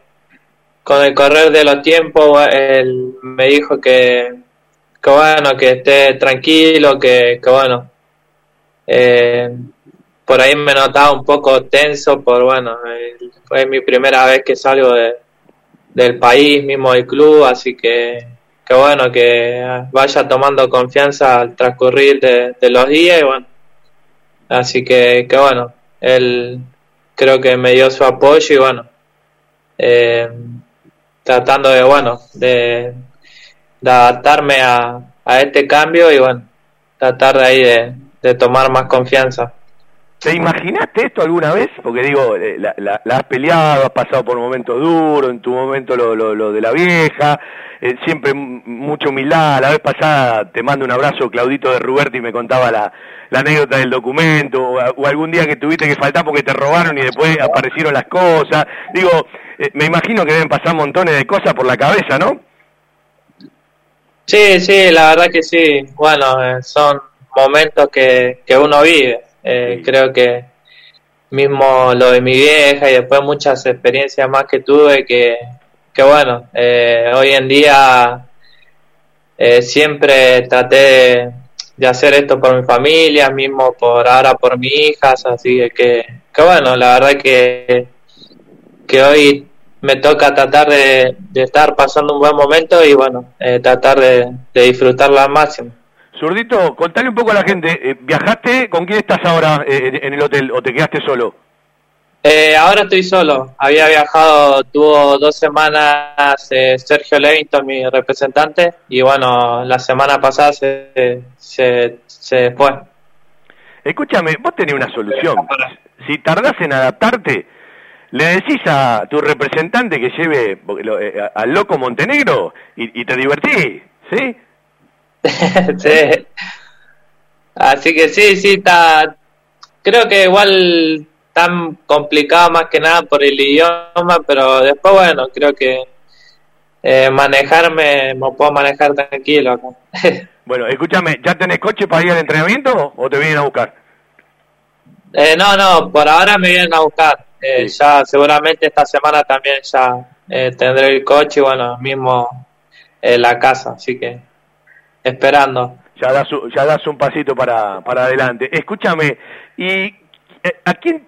con el correr de los tiempos, él me dijo que, que bueno, que esté tranquilo, que, que bueno, eh, por ahí me notaba un poco tenso, por bueno, eh, fue mi primera vez que salgo de, del país, mismo del club, así que, que bueno, que vaya tomando confianza al transcurrir de, los días y bueno, Así que, que bueno, él creo que me dio su apoyo y bueno, eh, tratando de, bueno, de, de adaptarme a, a este cambio y bueno, tratar de ahí de, de tomar más confianza. ¿Te imaginaste esto alguna vez? Porque digo, eh, la, la- has peleado, has pasado por momentos duros, en tu momento lo, lo, lo de la vieja, eh, siempre mucha humildad. La vez pasada te mando un abrazo, Claudito de Ruberti me contaba la, anécdota del documento, o, algún día que tuviste que faltar porque te robaron y después aparecieron las cosas. Digo, eh, me imagino que deben pasar montones de cosas por la cabeza, ¿no? Sí, sí, la verdad que sí. Bueno, son momentos que, que uno vive. Eh, Creo que mismo lo de mi vieja y después muchas experiencias más que tuve que, que bueno, eh, hoy en día eh, siempre traté de, de hacer esto por mi familia, mismo por ahora por mis hijas, así que, que bueno, la verdad que, que hoy me toca tratar de, de estar pasando un buen momento y bueno, eh, tratar de, de disfrutarlo al máximo. Zurdito, contale un poco a la gente, eh, ¿viajaste? ¿Con quién estás ahora eh, en el hotel o te quedaste solo? Eh, ahora estoy solo. Había viajado, tuvo dos semanas eh, Sergio Levington, mi representante, y bueno, la semana pasada se, se, se fue. Escúchame, vos tenés una solución. Si tardás en adaptarte, le decís a tu representante que lleve al loco Montenegro y, y te divertís, ¿sí? Sí. Así que sí, sí, está. Creo que igual tan complicado más que nada por el idioma, pero después, bueno, creo que eh, manejarme, me puedo manejar tranquilo acá. Bueno, escúchame, ¿ya tenés coche para ir al entrenamiento o te vienen a buscar? Eh, no, no, por ahora me vienen a buscar. Eh, Ya seguramente esta semana también ya eh, tendré el coche y bueno, mismo eh, la casa, así que esperando. Ya das, ya das un pasito para, para adelante. Escúchame, ¿y eh, a quién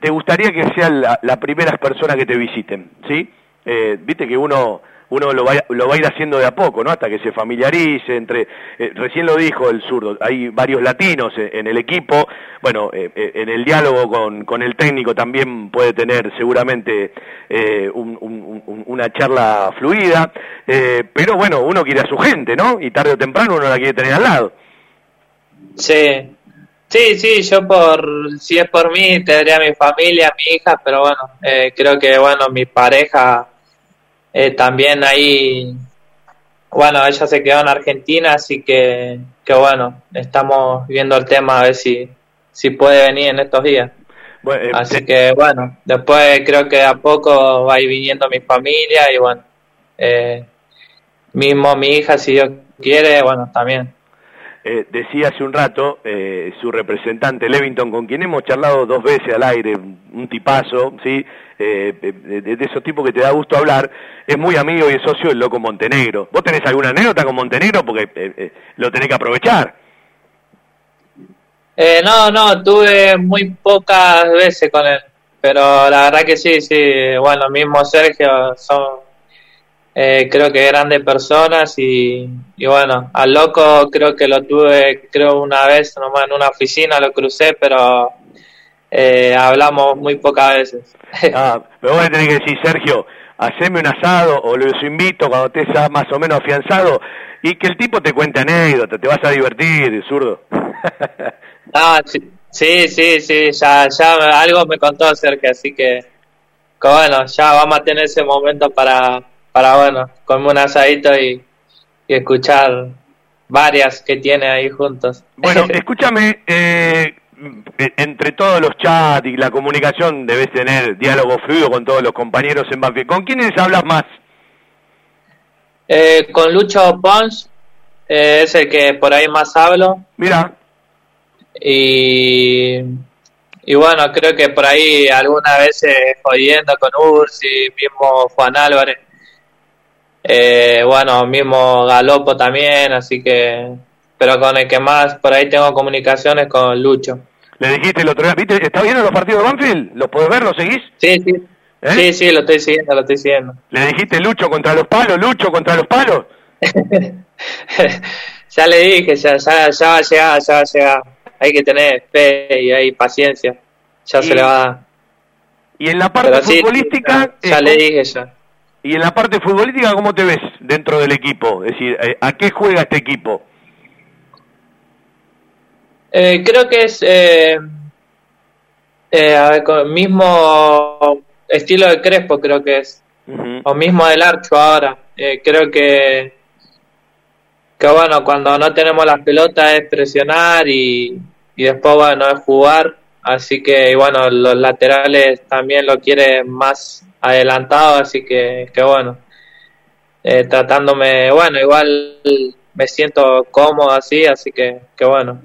te gustaría que sean la- las primeras personas que te visiten? ¿Sí? Eh, Viste que uno uno lo va, lo va a ir haciendo de a poco, ¿no? Hasta que se familiarice entre... eh, recién lo dijo el zurdo, hay varios latinos en, el equipo. Bueno, eh, eh, en el diálogo con, con el técnico también puede tener seguramente eh, un- un- un- una charla fluida. pero bueno, uno quiere a su gente, ¿no? Y tarde o temprano uno la quiere tener al lado. Sí, sí, sí, yo por, si es por mí, tendría mi familia, mi hija, pero bueno, eh, creo que bueno, mi pareja eh, también ahí, bueno, ella se quedó en Argentina, así que, que bueno, estamos viendo el tema a ver si, si puede venir en estos días. Bueno, eh, Así que bueno, después creo que a poco va a ir viniendo mi familia y bueno, eh, mismo mi hija, si Dios quiere, bueno, también. Eh, decía hace un rato eh, su representante Levington, con quien hemos charlado dos veces al aire, un tipazo, ¿sí? Eh, de, de esos tipos que te da gusto hablar, es muy amigo y es socio del Loco Montenegro. ¿Vos tenés alguna anécdota con Montenegro? Porque eh, eh, lo tenés que aprovechar. Eh, no, no, tuve muy pocas veces con él, pero la verdad que sí, sí, bueno, mismo Sergio son, eh, creo que grandes personas y, y bueno, al loco creo que lo tuve, creo una vez nomás en una oficina, lo crucé, pero eh, hablamos muy pocas veces. Ah, pero vos le tenés que decir, Sergio, haceme un asado o los invito cuando estés más o menos afianzado y que el tipo te cuente anécdotas, te vas a divertir, zurdo. Ah, sí, sí, sí, sí, ya, ya algo me contó Sergio, así que, que bueno, ya vamos a tener ese momento para, para bueno, comer un asadito y, y escuchar varias que tiene ahí juntos. Bueno, escúchame, eh, eh, entre todos los chats y la comunicación debes tener diálogo fluido con todos los compañeros en Banfield. ¿Con quiénes hablas más? Eh, con Lucho Pons eh, es el que por ahí más hablo. Mira. Y, y bueno, creo que por ahí algunas veces jodiendo con Ursi, mismo Juan Álvarez. Eh, bueno, mismo Galopo también, así que. Pero con el que más por ahí tengo comunicaciones con Lucho. Le dijiste el otro día, ¿viste? ¿Está viendo los partidos de Banfield? ¿Los podés ver? ¿Los seguís? Sí, sí. Sí, sí, lo estoy siguiendo, lo estoy siguiendo. Le dijiste Lucho contra los palos, Lucho contra los palos. ya le dije, ya, ya, ya va a llegar, ya va a llegar. Hay que tener fe y hay paciencia. Ya Y- se le va a dar. Y en la parte Pero sí, futbolística... ya, ya eh, le dije ya. Y en la parte futbolística, ¿cómo te ves dentro del equipo? Es decir, eh, ¿a qué juega este equipo? Eh, creo que es eh, eh, mismo estilo de Crespo, creo que es. O mismo del Archo ahora. Eh, creo que, que, bueno, cuando no tenemos las pelotas es presionar y, y después, bueno, es jugar. Así que, y bueno, los laterales también lo quieren más adelantado, así que, que bueno. Eh, tratándome, bueno, igual me siento cómodo así, así que, que bueno.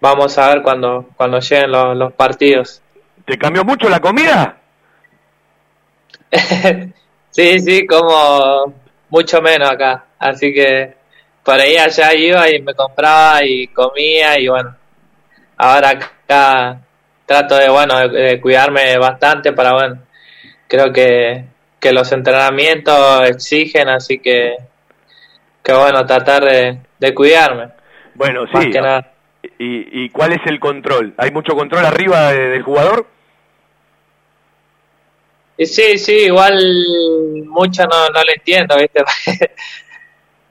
Vamos a ver cuando, cuando lleguen los, los partidos. ¿Te cambió mucho la comida? Sí, sí, como mucho menos acá. Así que por ahí allá iba y me compraba y comía y bueno. Ahora acá trato de, bueno, de, de cuidarme bastante para, bueno, creo que, que los entrenamientos exigen, así que, que bueno, tratar de, de cuidarme. Bueno, Más sí. que nada. ¿Y, y cuál es el control? ¿Hay mucho control arriba de- del jugador? Y sí, sí, igual mucho no, no lo entiendo, ¿viste?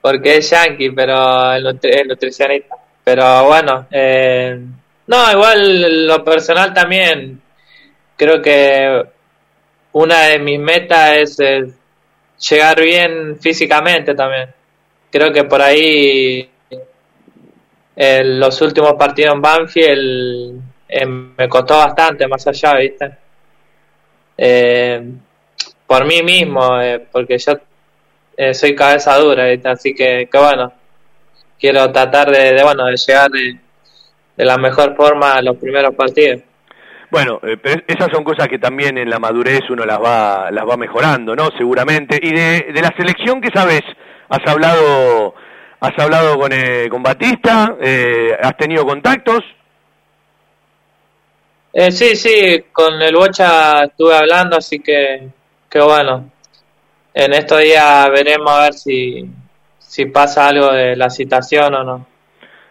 Porque es yankee, pero el, nutri- el nutricionista. Pero bueno, eh, no, igual lo personal también. Creo que una de mis metas es eh, llegar bien físicamente también. Creo que por ahí en los últimos partidos en Banfield eh, me costó bastante más allá, ¿viste? eh, por mí mismo, eh, porque yo eh, soy cabeza dura, ¿viste? así que, bueno, quiero tratar de, de, bueno de llegar de la mejor forma a los primeros partidos. Bueno, eh, pero esas son cosas que también en la madurez uno las va, las va mejorando, ¿no? Seguramente. Y de, de la selección, ¿qué sabes? ¿Has hablado, has hablado con, eh, con Batista? Eh, ¿Has tenido contactos? Eh, sí, sí, con el Bocha estuve hablando, así que, que bueno, en estos días veremos a ver si, si pasa algo de la citación o no.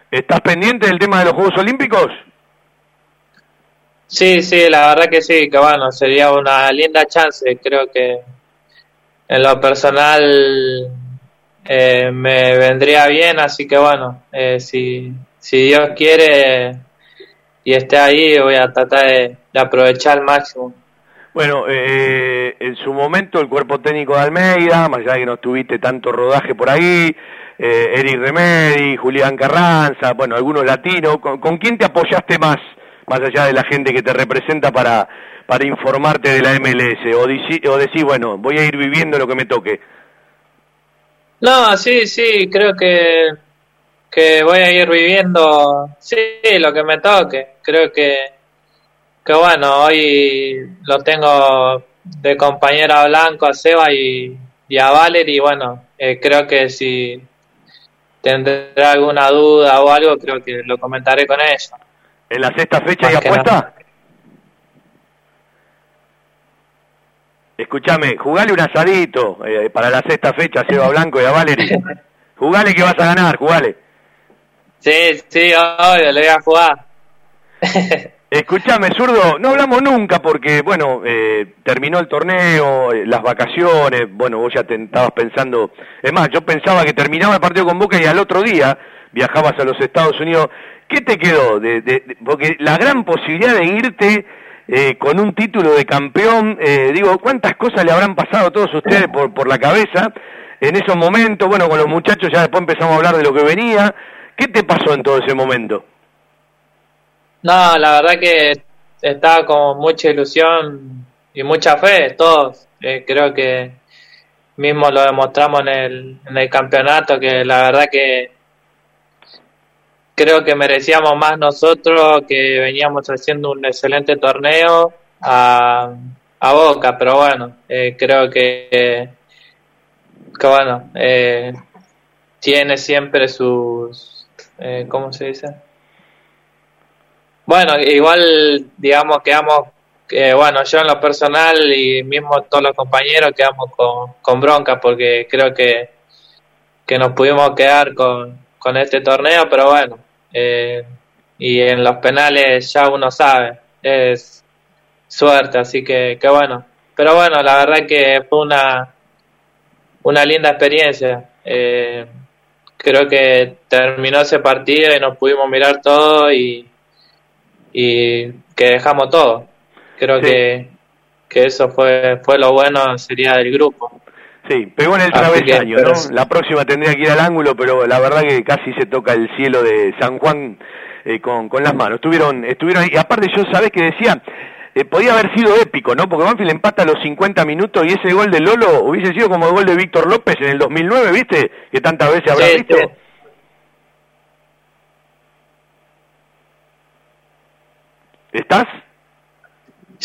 ¿Estás pendiente del tema de los Juegos Olímpicos? Sí, sí, la verdad que sí, que bueno, sería una linda chance. Creo que en lo personal eh, me vendría bien, así que bueno, eh, si, si Dios quiere y esté ahí, voy a tratar de, aprovechar al máximo. Bueno, eh, en su momento el cuerpo técnico de Almeida, más allá de que no tuviste tanto rodaje por ahí, eh, Eric Remedi, Julián Carranza, bueno, algunos latinos, ¿con, con quién te apoyaste más, más allá de la gente que te representa para, para informarte de la MLS? O, o decís, bueno, voy a ir viviendo lo que me toque. No, sí, sí, creo que, que voy a ir viviendo, sí, lo que me toque. Creo que, que bueno, hoy lo tengo de compañera Blanco, a Seba y, y a Valerie, y bueno, eh, creo que si tendrá alguna duda o algo, creo que lo comentaré con ella. ¿En la sexta fecha hay que apuesta? Escúchame, jugale un asadito eh, para la sexta fecha a Seba Blanco y a Valerie. jugale que vas a ganar, jugale. Sí, sí, obvio, le voy a jugar. Escúchame, zurdo, no hablamos nunca porque, bueno, eh, terminó el torneo, eh, las vacaciones, bueno, vos ya te estabas pensando, es más, yo pensaba que terminaba el partido con Boca y al otro día viajabas a los Estados Unidos. ¿Qué te quedó? De, porque la gran posibilidad de irte eh, con un título de campeón, eh, digo, ¿cuántas cosas le habrán pasado a todos ustedes por, por la cabeza en esos momentos? Bueno, con los muchachos ya después empezamos a hablar de lo que venía. ¿Qué te pasó en todo ese momento? No, la verdad que estaba con mucha ilusión y mucha fe, todos. Eh, creo que, mismo lo demostramos en el, en el campeonato, que la verdad que creo que merecíamos más nosotros, que veníamos haciendo un excelente torneo a, a Boca, pero bueno, eh, creo que, bueno, eh, tiene siempre sus, eh, ¿cómo se dice? Bueno, igual, digamos, quedamos, bueno, yo en lo personal y mismo todos los compañeros quedamos con, con bronca porque creo que, que nos pudimos quedar con, con este torneo, pero bueno, eh, y en los penales ya uno sabe, es suerte, así que, que bueno. Pero bueno, la verdad que fue una, una linda experiencia. Eh, creo que terminó ese partido y nos pudimos mirar todo y, y que dejamos todo. Creo que, que eso fue, fue lo bueno, sería del grupo. Sí, pegó en el travesaño, ¿no? La próxima tendría que ir al ángulo, pero la verdad que casi se toca el cielo de San Juan eh, con, con las manos. Estuvieron, estuvieron ahí. Y aparte yo, ¿sabés que decía? Eh, podía haber sido épico, ¿no? Porque Banfield empata a los 50 minutos y ese gol de Lolo hubiese sido como el gol de Víctor López en el 2009, ¿viste? Que tantas veces habrás Sí, visto. sí. ¿Estás?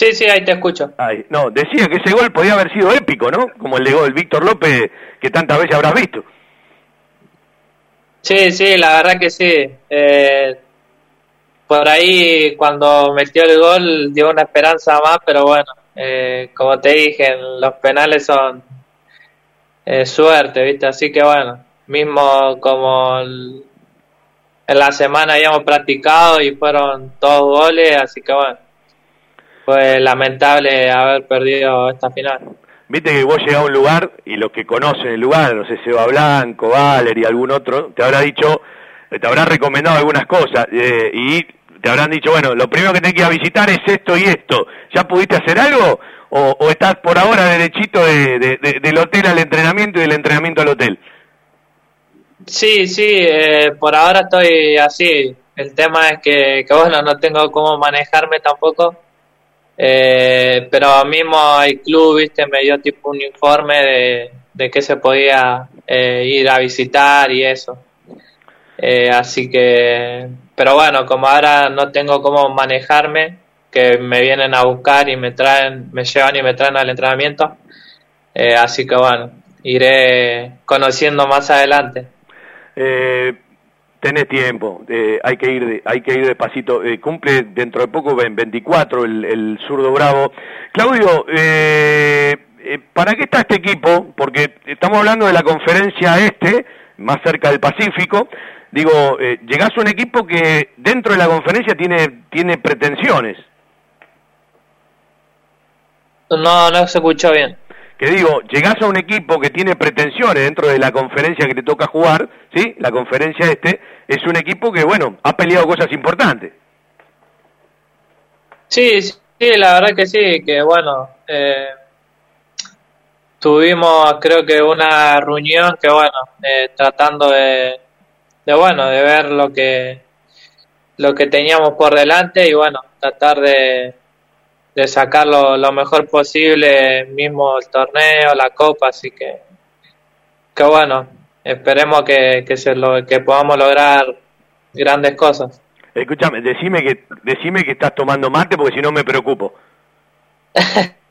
Sí, sí, ahí te escucho. Ay, no, decía que ese gol podía haber sido épico, ¿no? Como el de gol Víctor López que tantas veces habrás visto. Sí, sí, la verdad que sí. Eh, por ahí cuando metió el gol dio una esperanza más, pero bueno, eh, como te dije, los penales son eh, suerte, ¿viste? Así que bueno, mismo como el- en la semana habíamos practicado y fueron todos goles, así que bueno, fue lamentable haber perdido esta final. Viste que vos llegás a un lugar y los que conocen el lugar, no sé, Seba Blanco, Valer y algún otro, te habrá dicho, te habrá recomendado algunas cosas eh, y te habrán dicho, bueno, lo primero que tenés que ir a visitar es esto y esto. ¿Ya pudiste hacer algo? ¿O, o estás por ahora derechito de, de- de- del hotel al entrenamiento y del entrenamiento al hotel? Sí, sí, eh, por ahora estoy así. El tema es que, que, bueno, no tengo cómo manejarme tampoco. Eh, pero mismo el club, viste, me dio tipo un informe de, de que se podía eh, ir a visitar y eso. Eh, así que, pero bueno, como ahora no tengo cómo manejarme, que me vienen a buscar y me traen, me llevan y me traen al entrenamiento. Eh, así que bueno, iré conociendo más adelante. Eh, tenés tiempo, eh, hay que ir, hay que ir despacito. Eh, cumple dentro de poco en 24 el, el zurdo bravo. Claudio, eh, eh, ¿para qué está este equipo? Porque estamos hablando de la conferencia este, más cerca del Pacífico. Digo, eh, llegás a un equipo que dentro de la conferencia tiene, tiene pretensiones. No, no se escuchó bien. Que digo, llegás a un equipo que tiene pretensiones dentro de la conferencia que te toca jugar, ¿sí? La conferencia este es un equipo que, bueno, ha peleado cosas importantes. Sí, sí, la verdad que sí, que bueno, eh, tuvimos creo que una reunión que bueno, eh, tratando de, de bueno, de ver lo que lo que teníamos por delante y bueno, tratar de, de sacarlo lo mejor posible, mismo el torneo, la copa, así que que bueno, esperemos que, que se lo, que podamos lograr grandes cosas. Escúchame, decime que, decime que estás tomando mate porque si no me preocupo.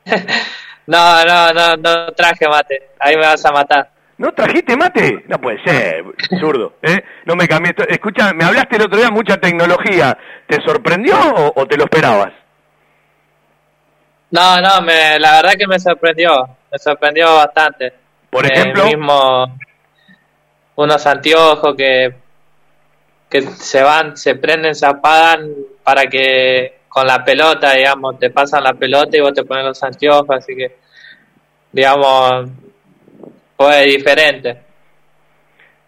No, no, no, no traje mate. Ahí me vas a matar. ¿No trajiste mate? No puede ser, zurdo, ¿eh? No me cambié. Escucha, me hablaste el otro día mucha tecnología. ¿Te sorprendió o, o te lo esperabas? No, no, me, la verdad que me sorprendió. Me sorprendió bastante. Por Eh, ejemplo. mismo unos anteojos que, que se van, se prenden, se apagan para que con la pelota, digamos, te pasan la pelota y vos te pones los anteojos, así que, digamos, fue diferente.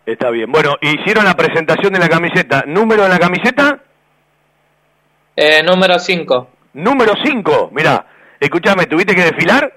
Está bien. Bueno, hicieron la presentación de la camiseta. ¿Número de la camiseta? Eh, número 5. Número 5. Mirá, escúchame, ¿tuviste que desfilar?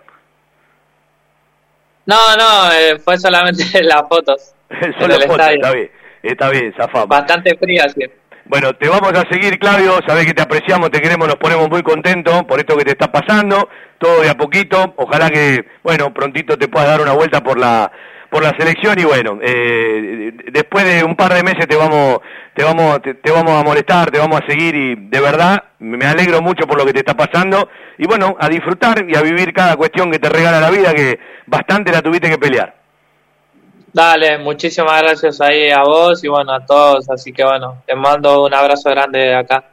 No, no, eh, fue solamente las fotos. Solo el foto, estadio. está bien. Está bien, zafamos. Bastante fría, sí. Bueno, te vamos a seguir, Claudio. Sabés que te apreciamos, te queremos, nos ponemos muy contentos por esto que te está pasando. Todo de a poquito. Ojalá que, bueno, prontito te puedas dar una vuelta por la por la selección y bueno, eh, después de un par de meses te vamos te vamos te, te vamos a molestar, te vamos a seguir y de verdad me alegro mucho por lo que te está pasando y bueno, a disfrutar y a vivir cada cuestión que te regala la vida que bastante la tuviste que pelear. Dale, muchísimas gracias ahí a vos y bueno, a todos. Así que bueno, te mando un abrazo grande de acá.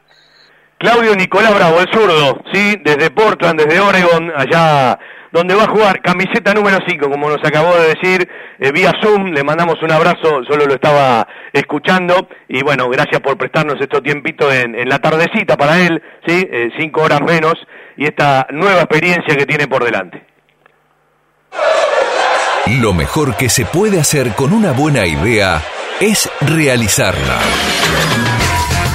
Claudio Nicolás Bravo, el zurdo, sí, desde Portland, desde Oregon, allá donde va a jugar camiseta número 5, como nos acabó de decir, eh, vía Zoom, le mandamos un abrazo, solo lo estaba escuchando, y bueno, gracias por prestarnos estos tiempitos en, en la tardecita para él, sí, eh, cinco horas menos, y esta nueva experiencia que tiene por delante. Lo mejor que se puede hacer con una buena idea es realizarla.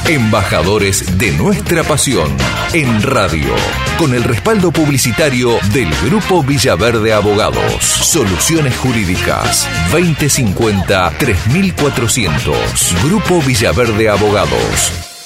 Embajadores de nuestra pasión en radio, con el respaldo publicitario del Grupo Villaverde Abogados. Soluciones Jurídicas 2050-3400. Grupo Villaverde Abogados.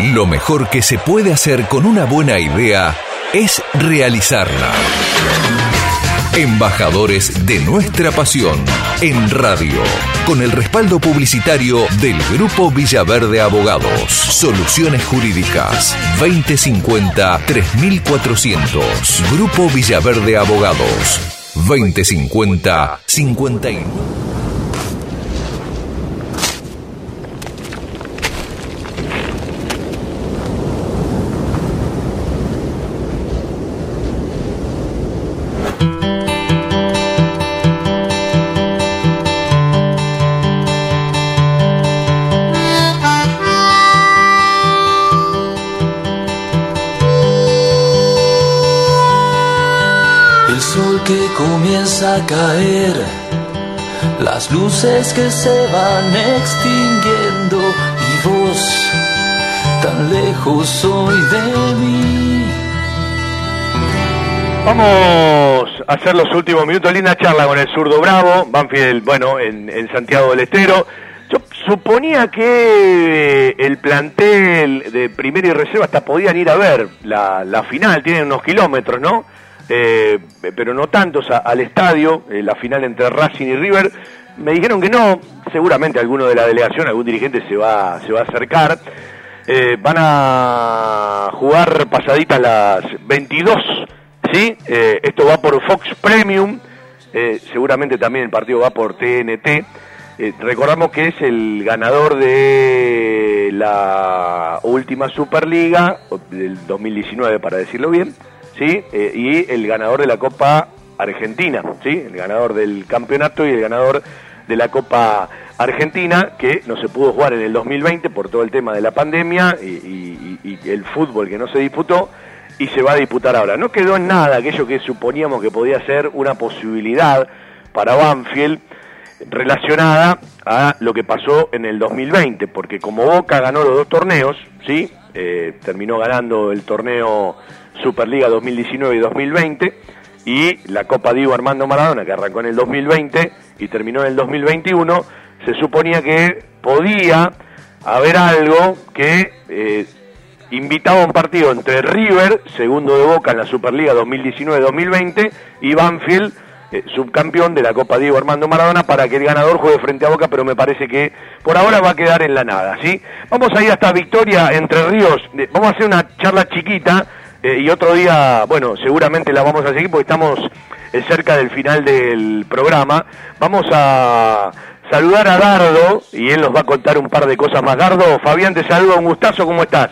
Lo mejor que se puede hacer con una buena idea es realizarla. Embajadores de nuestra pasión en radio, con el respaldo publicitario del Grupo Villaverde Abogados. Soluciones Jurídicas 2050-3400. Grupo Villaverde Abogados 2050-59. Caer, las luces que se van extinguiendo y vos tan lejos hoy de mí. Vamos a hacer los últimos minutos. Linda charla con el zurdo Bravo, Banfield, bueno, en, Santiago del Estero. Yo suponía que el plantel de primera y reserva hasta podían ir a ver la final, tienen unos kilómetros, ¿no? Eh, pero no tantos a- al estadio, eh, la final entre Racing y River. Me dijeron que no, seguramente alguno de la delegación, algún dirigente se va, se va a acercar. Eh, van a jugar pasaditas las 22, ¿sí? Eh, esto va por Fox Premium, eh, seguramente también el partido va por TNT. Recordamos que es el ganador de la última Superliga, del 2019 para decirlo bien, ¿sí? Eh, y el ganador de la Copa Argentina, ¿sí? El ganador del campeonato y el ganador de la Copa Argentina, que no se pudo jugar en el 2020 por todo el tema de la pandemia y, y- el fútbol que no se disputó, y se va a disputar ahora. No quedó en nada aquello que suponíamos que podía ser una posibilidad para Banfield relacionada a lo que pasó en el 2020, porque como Boca ganó los dos torneos, ¿sí? Eh, terminó ganando el torneo Superliga 2019 y 2020 y la Copa Diego Armando Maradona que arrancó en el 2020 y terminó en el 2021, se suponía que podía haber algo que eh, invitaba a un partido entre River, segundo de Boca en la Superliga 2019-2020, y Banfield, eh, subcampeón de la Copa Diego Armando Maradona para que el ganador juegue frente a Boca, pero me parece que por ahora va a quedar en la nada, ¿sí? Vamos a ir hasta Victoria, Entre Ríos, vamos a hacer una charla chiquita eh, y otro día, bueno, seguramente la vamos a seguir porque estamos eh, cerca del final del programa. Vamos a saludar a Dardo y él nos va a contar un par de cosas más. Dardo, Fabián, te saludo, un gustazo, ¿cómo estás?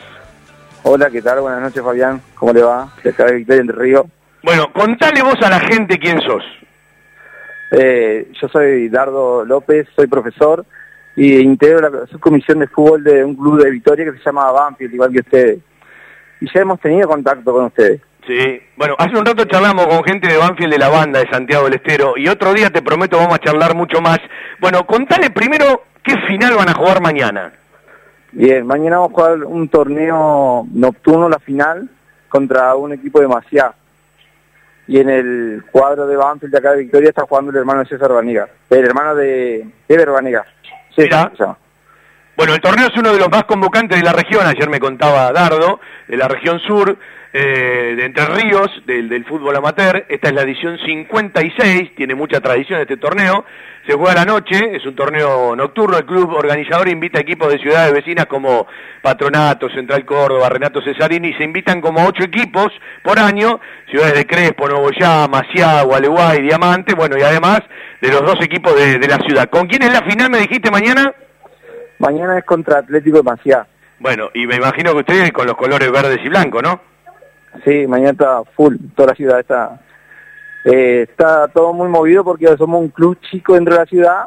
Hola, ¿qué tal? Buenas noches, Fabián. ¿Cómo le va? De acá de Victoria Entre Ríos. Bueno, contale vos a la gente quién sos. Eh, yo soy Dardo López, soy profesor y integro la subcomisión de fútbol de un club de Victoria que se llama Banfield, igual que ustedes. Y ya hemos tenido contacto con ustedes. Sí, bueno, hace un rato charlamos con gente de Banfield de la banda de Santiago del Estero y otro día te prometo vamos a charlar mucho más. Bueno, contale primero qué final van a jugar mañana. Bien, mañana vamos a jugar un torneo nocturno, la final, contra un equipo de Maciá. Y en el cuadro de Banfield de acá de Victoria está jugando el hermano de César Baniga, el hermano de Ever Baniga. César. Bueno, el torneo es uno de los más convocantes de la región, ayer me contaba Dardo, de la región sur, eh, de Entre Ríos, del, del fútbol amateur. Esta es la edición 56, tiene mucha tradición este torneo. Se juega a la noche, es un torneo nocturno. El club organizador invita equipos de ciudades vecinas como Patronato, Central Córdoba, Renato Cesarini. Se invitan como ocho equipos por año, ciudades de Crespo, Nuevo Ya, Maciá, Gualeguay, Diamante, bueno, y además de los dos equipos de, de la ciudad. ¿Con quién es la final, me dijiste mañana? Mañana es contra Atlético de Maciá. Bueno, y me imagino que ustedes con los colores verdes y blancos, ¿no? Sí, mañana está full, toda la ciudad está... eh, está todo muy movido porque somos un club chico dentro de la ciudad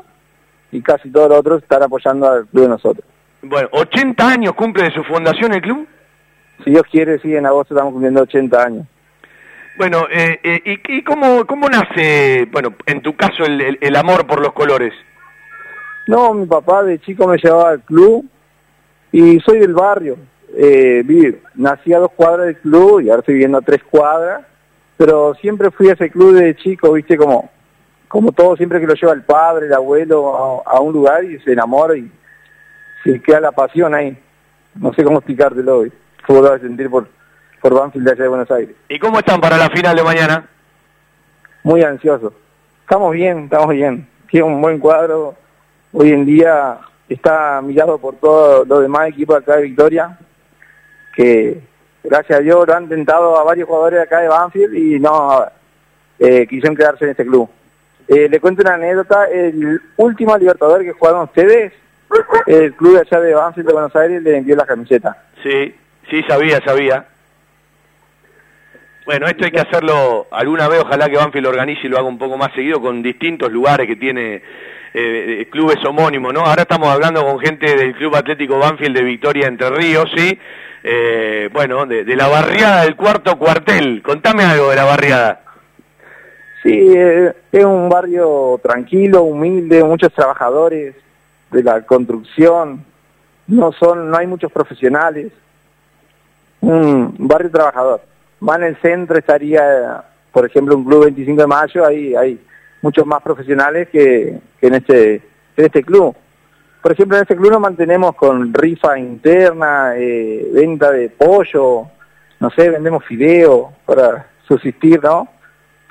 y casi todos los otros están apoyando al club de nosotros. Bueno, 80 años cumple de su fundación el club. Si Dios quiere, sí, en agosto estamos cumpliendo 80 años. Bueno, eh, eh, ¿y, y cómo, cómo nace, bueno, en tu caso, el, el- el amor por los colores? No, mi papá de chico me llevaba al club y soy del barrio. Eh, vi- nací a dos cuadras del club y ahora estoy viviendo a tres cuadras, pero siempre fui a ese club de chico, viste, como, como todo, siempre que lo lleva el padre, el abuelo a, a un lugar y se enamora y se queda la pasión ahí. No sé cómo explicártelo hoy. Fue volver a sentir por, por Banfield de allá de Buenos Aires. ¿Y cómo están para la final de mañana? Muy ansioso. Estamos bien, estamos bien. Tiene un buen cuadro. Hoy en día está mirado por todos los demás equipos acá de Victoria, que gracias a Dios lo han intentado a varios jugadores de acá de Banfield y no eh, quisieron quedarse en este club. Eh, le cuento una anécdota, el último Libertador que jugaron ustedes, el club de allá de Banfield de Buenos Aires le envió la camiseta. Sí, sí, sabía, sabía. Bueno, esto hay que hacerlo alguna vez, ojalá que Banfield lo organice y lo haga un poco más seguido con distintos lugares que tiene eh, clubes homónimos, ¿no? Ahora estamos hablando con gente del Club Atlético Banfield de Victoria Entre Ríos, ¿sí? Eh, bueno, de, de la barriada del cuarto cuartel. Contame algo de la barriada. Sí, eh, es un barrio tranquilo, humilde, muchos trabajadores de la construcción, no son, no hay muchos profesionales, un barrio trabajador. Más en el centro estaría, por ejemplo, un club 25 de mayo, ahí hay muchos más profesionales que, que en este en este club. Por ejemplo, en este club nos mantenemos con rifa interna, eh, venta de pollo, no sé, vendemos fideo para subsistir, ¿no?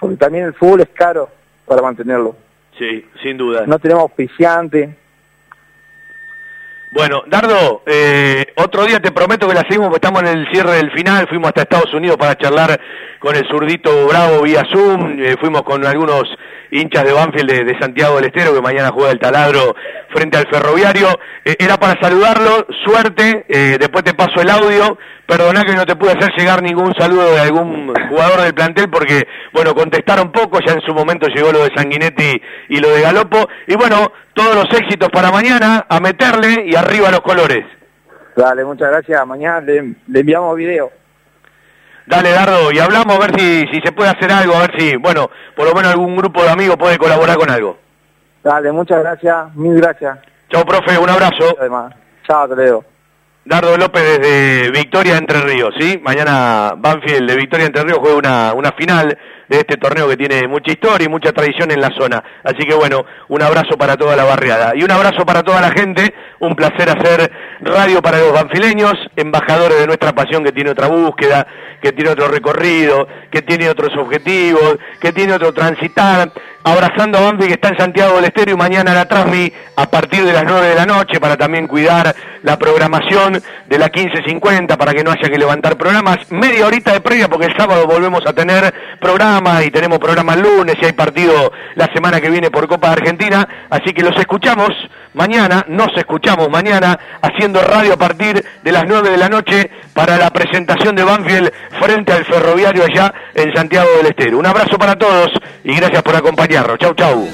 Porque también el fútbol es caro para mantenerlo. Sí, sin duda. No tenemos auspiciante. Bueno, Dardo, eh, otro día te prometo que la seguimos, porque estamos en el cierre del final, fuimos hasta Estados Unidos para charlar con el zurdito Bravo vía Zoom, eh, fuimos con algunos hinchas de Banfield de, Santiago del Estero, que mañana juega el taladro frente al ferroviario. Eh, era para saludarlo, suerte, eh, después te paso el audio, perdona que no te pude hacer llegar ningún saludo de algún jugador del plantel, porque, bueno, contestaron poco, ya en su momento llegó lo de Sanguinetti y lo de Galopo, y bueno, todos los éxitos para mañana, a meterle y arriba los colores. Dale, muchas gracias. Mañana le, le enviamos video. Dale, Dardo, y hablamos a ver si, si se puede hacer algo, a ver si, bueno, por lo menos algún grupo de amigos puede colaborar con algo. Dale, muchas gracias. Mil gracias. Chao, profe, un abrazo. Además. Chao, Toledo. Dardo López desde Victoria Entre Ríos, ¿sí? Mañana Banfield de Victoria Entre Ríos juega una, una final de este torneo que tiene mucha historia y mucha tradición en la zona. Así que bueno, un abrazo para toda la barriada. Y un abrazo para toda la gente. Un placer hacer radio para los banfileños, embajadores de nuestra pasión que tiene otra búsqueda, que tiene otro recorrido, que tiene otros objetivos, que tiene otro transitar, abrazando a Banfi que está en Santiago del Estero y mañana la Transmi a partir de las 9 de la noche para también cuidar la programación de la 15.50 para que no haya que levantar programas. Media horita de previa porque el sábado volvemos a tener programas y tenemos programas lunes y hay partido la semana que viene por Copa Argentina. Así que los escuchamos mañana, nos escuchamos mañana haciendo radio a partir de las 9 de la noche para la presentación de Banfield frente al ferroviario allá en Santiago del Estero. Un abrazo para todos y gracias por acompañarnos. Chau, chau.